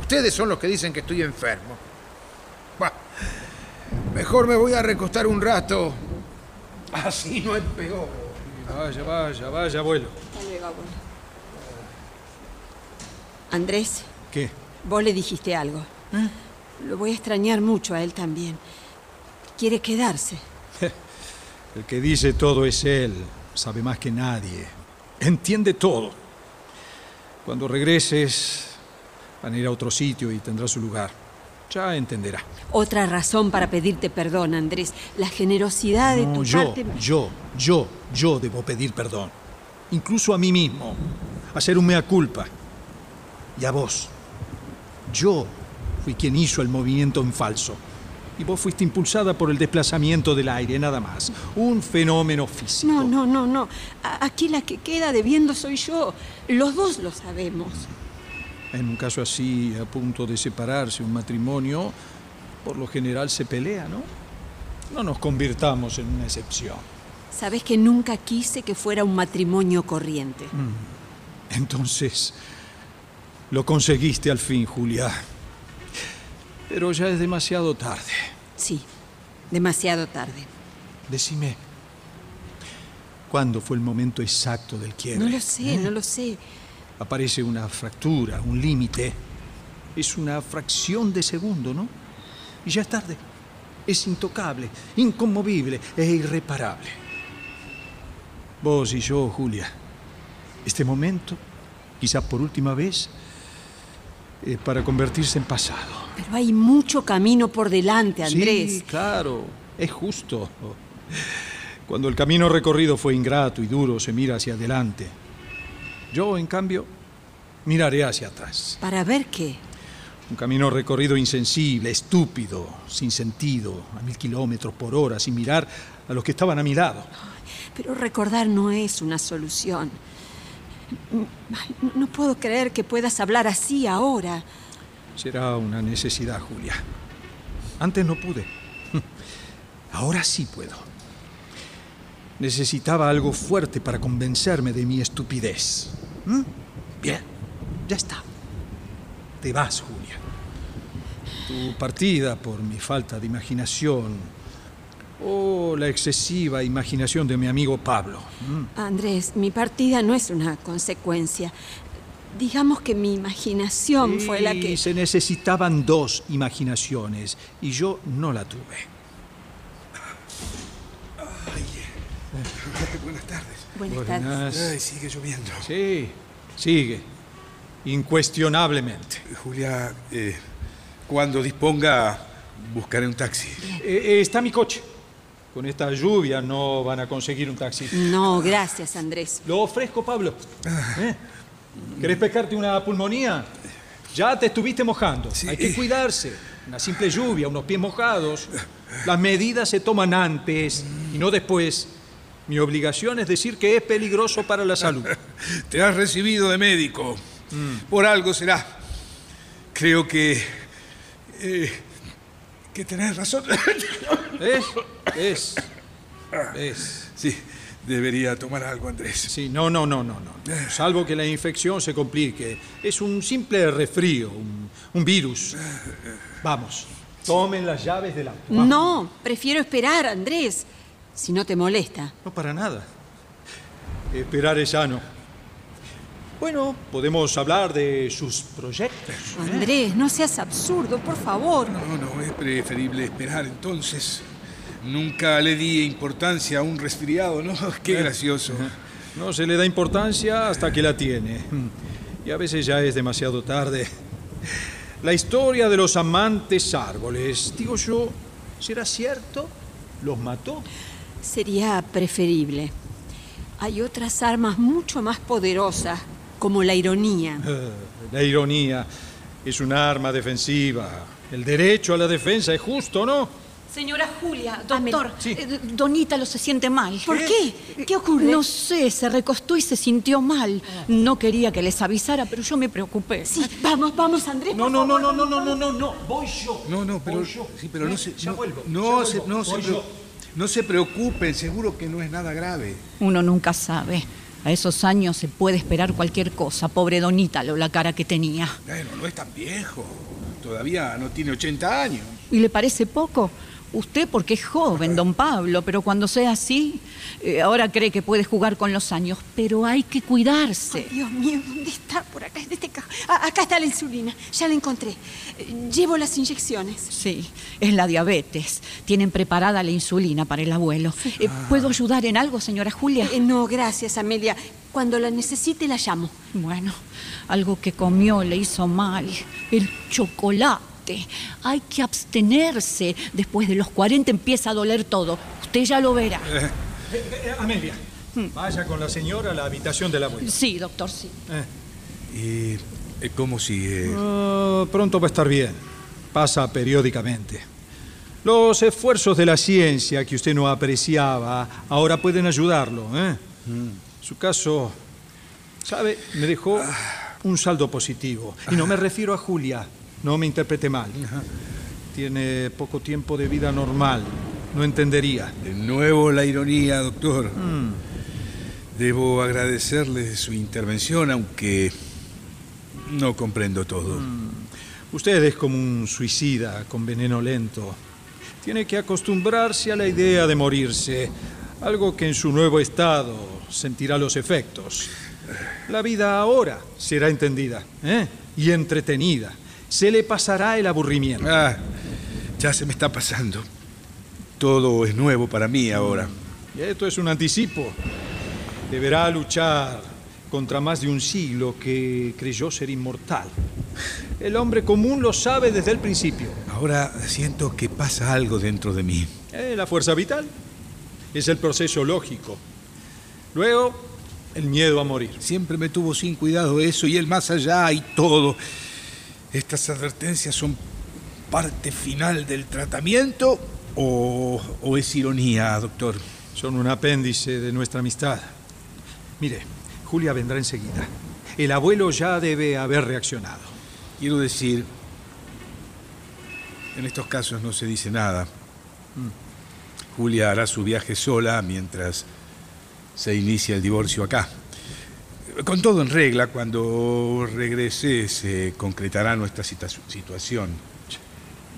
Ustedes son los que dicen que estoy enfermo. Mejor me voy a recostar un rato. Así no es peor. Vaya, vaya, vaya, abuelo. Hasta luego, abuelo. Andrés, ¿Qué? vos le dijiste algo. Lo voy a extrañar mucho a él también. Quiere quedarse. El que dice todo es él. Sabe más que nadie. Entiende todo. Cuando regreses, van a ir a otro sitio y tendrá su lugar. Ya entenderá. Otra razón para pedirte perdón, Andrés. La generosidad de No, tu yo, parte. yo, yo, yo debo pedir perdón. Incluso a mí mismo. Hacer un mea culpa. Y a vos. Yo fui quien hizo el movimiento en falso. Y vos fuiste impulsada por el desplazamiento del aire, nada más. Un fenómeno físico. No, no, no, no. Aquí la que queda debiendo soy yo. Los dos lo sabemos. En un caso así, a punto de separarse un matrimonio, por lo general se pelea, ¿no? No nos convirtamos en una excepción. Sabes que nunca quise que fuera un matrimonio corriente. Entonces, lo conseguiste al fin, Julia. Pero ya es demasiado tarde. Sí, demasiado tarde. Decime, ¿cuándo fue el momento exacto del quiebre? No lo sé, no lo sé. Aparece una fractura, un límite. Es una fracción de segundo, ¿no? Y ya es tarde. Es intocable, inconmovible e irreparable. Vos y yo, Julia, este momento, quizás por última vez, para convertirse en pasado. Pero hay mucho camino por delante, Andrés. Sí, claro, es justo. Cuando el camino recorrido fue ingrato y duro, se mira hacia adelante. Yo, en cambio, miraré hacia atrás. ¿Para ver qué? Un camino recorrido insensible, estúpido, sin sentido, a mil kilómetros por hora, sin mirar a los que estaban a mi lado. Pero recordar no es una solución. No puedo creer que puedas hablar así ahora. Será una necesidad, Julia. Antes no pude. Ahora sí puedo. Necesitaba algo fuerte para convencerme de mi estupidez. ¿Mm? Bien, ya está. Te vas, Julia. Tu partida por mi falta de imaginación o la excesiva imaginación de mi amigo Pablo. ¿Mm? Andrés, mi partida no es una consecuencia. Digamos que mi imaginación fue la que... Y se necesitaban dos imaginaciones y yo no la tuve. Buenas tardes. Buenas tardes. Buenas. Ay, sigue lloviendo. Sí, sigue. Incuestionablemente. Julia, eh, cuando disponga, buscaré un taxi. Eh, eh, está mi coche. Con esta lluvia no van a conseguir un taxi. No, gracias, Andrés. Lo ofrezco, Pablo. ¿Eh? ¿Querés pescarte una pulmonía? Ya te estuviste mojando. Hay que cuidarse. Una simple lluvia, unos pies mojados. Las medidas se toman antes y no después. Mi obligación es decir que es peligroso para la salud. Te has recibido de médico. Por algo será. Creo que. eh, que tenés razón. ¿Ves? ¿Ves? ¿Ves? Sí, debería tomar algo, Andrés. Sí, no, no, no, no, no. Salvo que la infección se complique. Es un simple resfrío, un, un virus. Vamos, tomen las llaves del auto. vamos. No, prefiero esperar, Andrés. Si no te molesta. No para nada. Esperar es sano. Bueno, podemos hablar de sus proyectos. Andrés, no seas absurdo, por favor. No, no, es preferible esperar entonces. Nunca le di importancia a un resfriado, ¿no? Qué gracioso. No se le da importancia hasta que la tiene. Y a veces ya es demasiado tarde. La historia de los amantes árboles, digo yo, ¿será cierto? ¿Los mató? Sería preferible. Hay otras armas mucho más poderosas, como la ironía. Eh, La ironía es un arma defensiva. El derecho a la defensa es justo, ¿no? Señora Julia, doctor. Eh, Don Ítalo se siente mal. ¿Por qué? ¿Qué ocurre? No sé, se recostó y se sintió mal. No quería que les avisara, pero yo me preocupé. Sí, vamos, vamos, Andrés. No, no, no, no, no, no, no, no, no. Voy yo. No, no, pero, Voy yo. sí, pero no Eh, se, ya no, vuelvo. no ya se, vuelvo. no, se, Voy preo- yo. No se preocupen, seguro que no es nada grave. Uno nunca sabe. A esos años se puede esperar cualquier cosa. Pobre Don Ítalo, la cara que tenía. Bueno, no es tan viejo. Todavía no tiene 80 años. ¿Y le parece poco? Usted porque es joven, don Pablo, pero cuando sea así, eh, ahora cree que puede jugar con los años, pero hay que cuidarse. Dios mío, ¿dónde está? Por acá, en este acá está la insulina, ya la encontré. Eh, Llevo las inyecciones. Sí, es la diabetes. Tienen preparada la insulina para el abuelo. Eh, ¿Puedo ayudar en algo, señora Julia? Eh, no, gracias, Amelia. Cuando la necesite, la llamo. Bueno, algo que comió le hizo mal. El chocolate. Hay que abstenerse. Después de los 40 empieza a doler todo. Usted ya lo verá. Eh, eh, Amelia, vaya con la señora a la habitación del abuelo. Sí, doctor, sí. Eh, ¿Y eh, cómo sigue? ah, pronto va a estar bien. Pasa periódicamente. Los esfuerzos de la ciencia que usted no apreciaba ahora pueden ayudarlo. ¿eh? Su caso, ¿sabe? Me dejó un saldo positivo. Y no me refiero a Julia. No me interprete mal. Tiene poco tiempo de vida normal. No entendería. De nuevo la ironía, doctor. Debo agradecerle su intervención, aunque no comprendo todo. Usted es como un suicida con veneno lento. Tiene que acostumbrarse a la idea de morirse, algo que en su nuevo estado sentirá los efectos. La vida ahora será entendida ¿eh? y entretenida. Se le pasará el aburrimiento. Ah, ya se me está pasando. Todo es nuevo para mí ahora. Y esto es un anticipo. Deberá luchar contra más de un siglo que creyó ser inmortal. El hombre común lo sabe desde el principio. Ahora siento que pasa algo dentro de mí. Eh, la fuerza vital es el proceso lógico. Luego, el miedo a morir. Siempre me tuvo sin cuidado eso y el más allá y todo. ¿Estas advertencias son parte final del tratamiento o, o es ironía, doctor? Son un apéndice de nuestra amistad. Mire, Julia vendrá enseguida. El abuelo ya debe haber reaccionado. Quiero decir, en estos casos no se dice nada. Julia hará su viaje sola mientras se inicia el divorcio acá. Con todo en regla, cuando regrese se concretará nuestra situa- situación.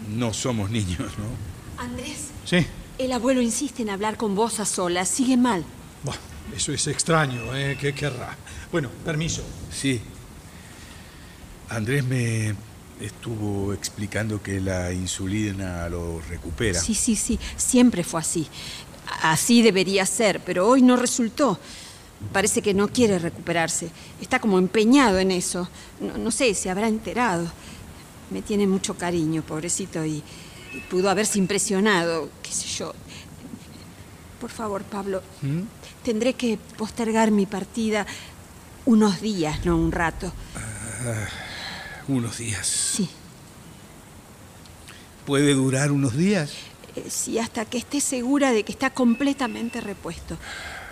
No somos niños, ¿no? Andrés, Sí. el abuelo insiste en hablar con vos a solas. Sigue mal. Buah, eso es extraño, ¿eh? ¿Qué querrá? Bueno, permiso. Sí. Andrés me estuvo explicando que la insulina lo recupera. Sí, sí, sí. Siempre fue así. Así debería ser, pero hoy no resultó. Parece que no quiere recuperarse. Está como empeñado en eso. No, no sé, se habrá enterado. Me tiene mucho cariño, pobrecito, y, y pudo haberse impresionado, qué sé yo. Por favor, Pablo, tendré que postergar mi partida unos días, no un rato. Unos días. Sí, ¿Puede durar unos días? eh, sí, hasta que esté segura de que está completamente repuesto.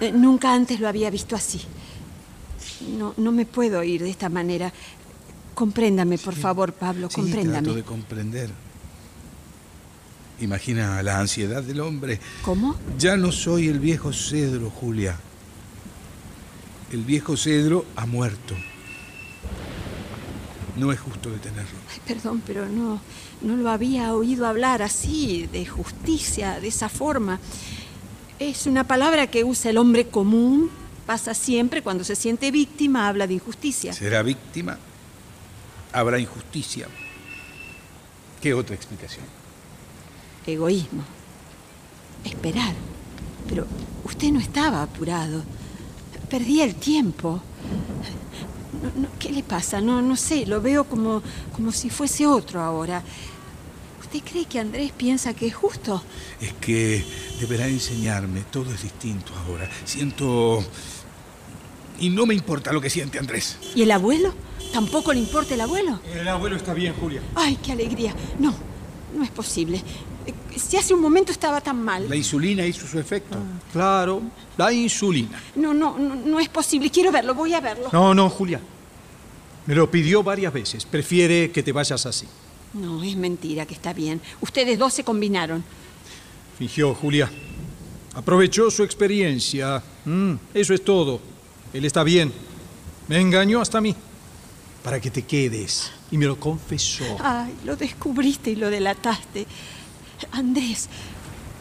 Eh, nunca antes lo había visto así. No, no me puedo ir de esta manera. Compréndame, por favor, Pablo, Sí, compréndame. trato de comprender. Imagina la ansiedad del hombre. ¿Cómo? Ya no soy el viejo cedro, Julia. El viejo cedro ha muerto. No es justo detenerlo. Ay, perdón, pero no, no lo había oído hablar así, de justicia, de esa forma. Es una palabra que usa el hombre común. Pasa siempre cuando se siente víctima, habla de injusticia. Será víctima. Habrá injusticia. ¿Qué otra explicación? Egoísmo. Esperar. Pero usted no estaba apurado. Perdía el tiempo. No, no, ¿Qué le pasa? No, no sé, lo veo como, como si fuese otro ahora. ¿Usted cree que Andrés piensa que es justo? Es que deberá enseñarme. Todo es distinto ahora. Siento... Y no me importa lo que siente Andrés. ¿Y el abuelo? ¿Tampoco le importa el abuelo? El abuelo está bien, Julia. Ay, qué alegría. No, no es posible. Si hace un momento estaba tan mal. La insulina hizo su efecto. Claro, la insulina. No, no, no, no es posible. Quiero verlo, voy a verlo. No, no, Julia. Me lo pidió varias veces. Prefiere que te vayas así. No, es mentira que está bien. Ustedes dos se combinaron. Fingió, Julia. Aprovechó su experiencia. Mm, eso es todo. Él está bien. Me engañó hasta a mí. Para que te quedes. Y me lo confesó. Ay, lo descubriste y lo delataste. Andrés,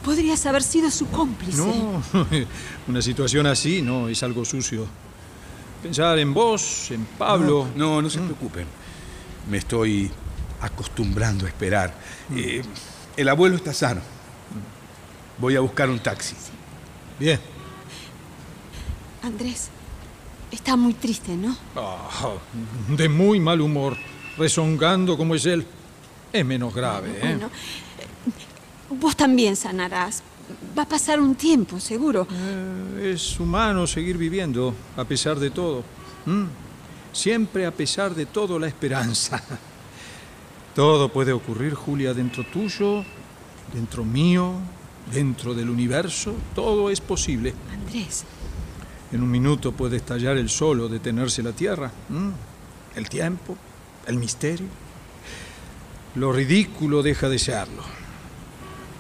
podrías haber sido su cómplice. No, una situación así no es algo sucio. Pensar en vos, en Pablo. No, no se preocupen. Me estoy acostumbrando a esperar. Eh, el abuelo está sano. Voy a buscar un taxi. Bien. Andrés, está muy triste, ¿no? Ah, de muy mal humor, rezongando como es él. Es menos grave, ¿eh? Bueno, eh, vos también sanarás. Va a pasar un tiempo, seguro. Eh, es humano seguir viviendo, a pesar de todo. ¿Mm? Siempre a pesar de todo la esperanza. Todo puede ocurrir, Julia, dentro tuyo, dentro mío, dentro del universo. Todo es posible. Andrés, En un minuto puede estallar el sol o detenerse la tierra. ¿Mm? El tiempo, el misterio. Lo ridículo deja de serlo.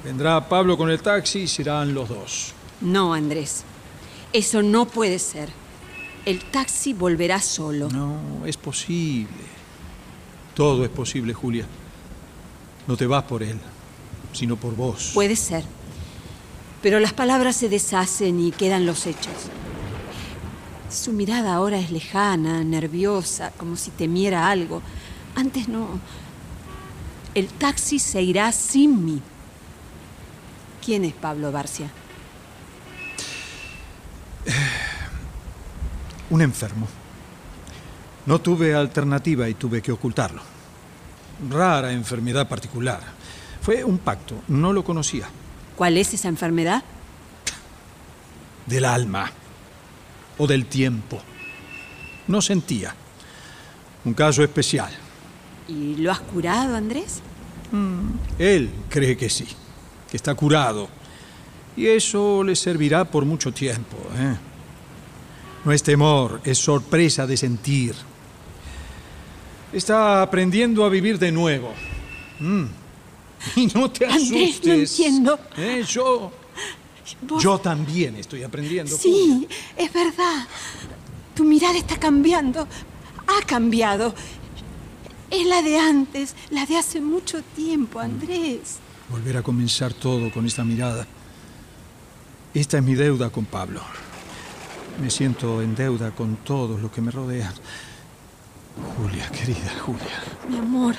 Vendrá Pablo con el taxi y serán los dos. no, Andrés. Eso no puede ser. El taxi volverá solo. No, es posible. Todo es posible, Julia. No te vas por él, sino por vos. Puede ser. Pero las palabras se deshacen y quedan los hechos. Su mirada ahora es lejana, nerviosa, como si temiera algo. Antes no. El taxi se irá sin mí. ¿Quién es Pablo Barcia? Un enfermo. No tuve alternativa y tuve que ocultarlo. Rara enfermedad particular. Fue un pacto, no lo conocía. ¿Cuál es esa enfermedad? Del alma o del tiempo. No sentía. Un caso especial. ¿Y lo has curado, Andrés? Él cree que sí, que está curado. Y eso le servirá por mucho tiempo. ¿eh? No es temor, es sorpresa de sentir. Está aprendiendo a vivir de nuevo. Mm. Y no te Andrés, asustes. no entiendo. ¿eh? Yo, Vos- yo también estoy aprendiendo. Sí, es verdad. Tu mirada está cambiando. Ha cambiado. Es la de antes, la de hace mucho tiempo, Andrés. Volver a comenzar todo con esta mirada. Esta es mi deuda con Pablo. Me siento en deuda con todos los que me rodean. Julia, querida Julia. Mi amor,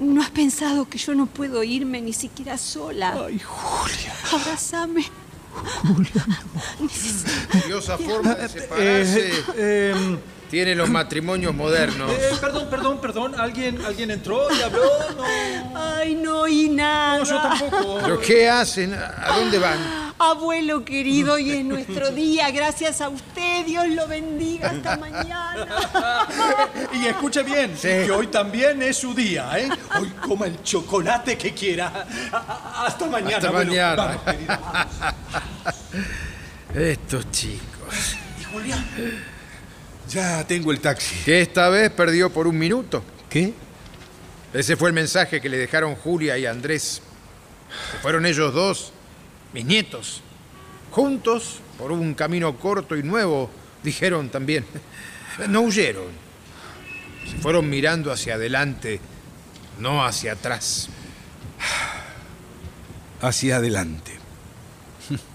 ¿no has pensado que yo no puedo irme ni siquiera sola? Ay, Julia. Abrázame. Curiosa forma de separarse Eh, tienen los matrimonios modernos. eh, perdón, perdón, perdón. ¿Alguien, ¿Alguien entró y habló? No, Ay, no oí nada. no yo tampoco. ¿Pero qué hacen? ¿A dónde van? Abuelo querido, hoy es nuestro día. Gracias a usted. Dios lo bendiga. Hasta mañana. Y escuche bien, que hoy también es su día, ¿eh? Hoy coma el chocolate que quiera. Hasta mañana. Hasta abuelo. mañana. Vamos. Estos chicos. ¿Y Julia? Ya tengo el taxi. Que esta vez perdió por un minuto. ¿Qué? Ese fue el mensaje que le dejaron Julia y Andrés. Que fueron ellos dos, mis nietos. Juntos, por un camino corto y nuevo, dijeron también. No huyeron. Se fueron mirando hacia adelante, no hacia atrás. Hacia adelante.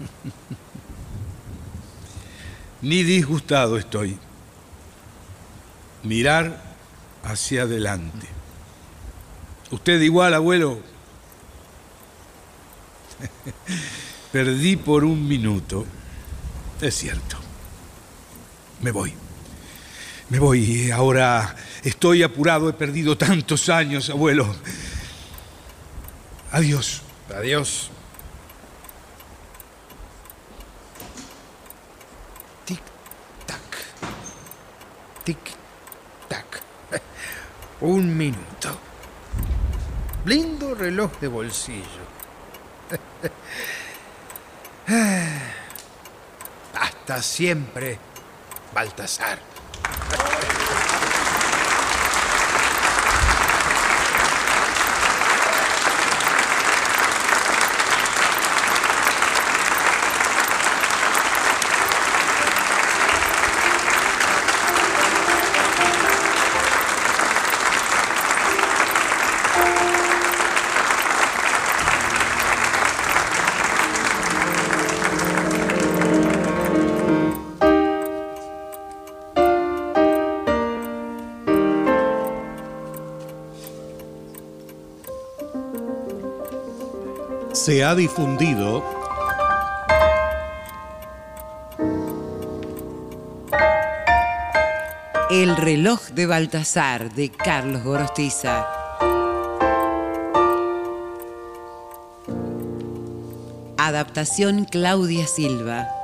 Ni disgustado estoy. Mirar hacia adelante. Usted igual, abuelo. Perdí por un minuto. Es cierto. Me voy. Me voy. Ahora estoy apurado. He perdido tantos años, abuelo. Adiós. Adiós. Tic-tac. Tic-tac. Un minuto. Lindo reloj de bolsillo. Hasta siempre, Baltasar. Se ha difundido El reloj de Baltasar de Carlos Gorostiza. Adaptación Claudia Silva.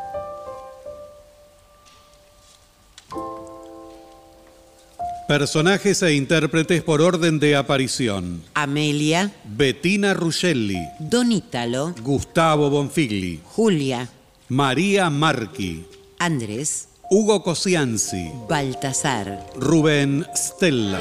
Personajes e intérpretes por orden de aparición. Amelia, Bettina Ruscelli, Don Ítalo, Gustavo Bonfigli, Julia, María Marchi, Andrés, Hugo Cosianzi, Baltasar. Rubén Stella.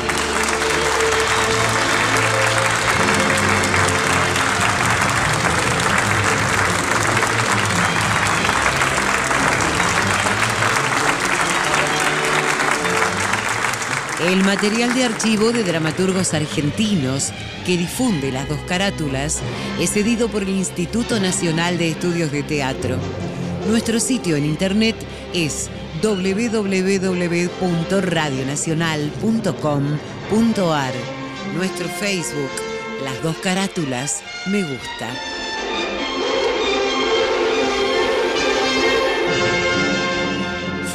El material de archivo de dramaturgos argentinos que difunde las dos carátulas es cedido por el Instituto Nacional de Estudios de Teatro. Nuestro sitio en internet es www.radionacional.com.ar. Nuestro Facebook, Las dos carátulas, me gusta.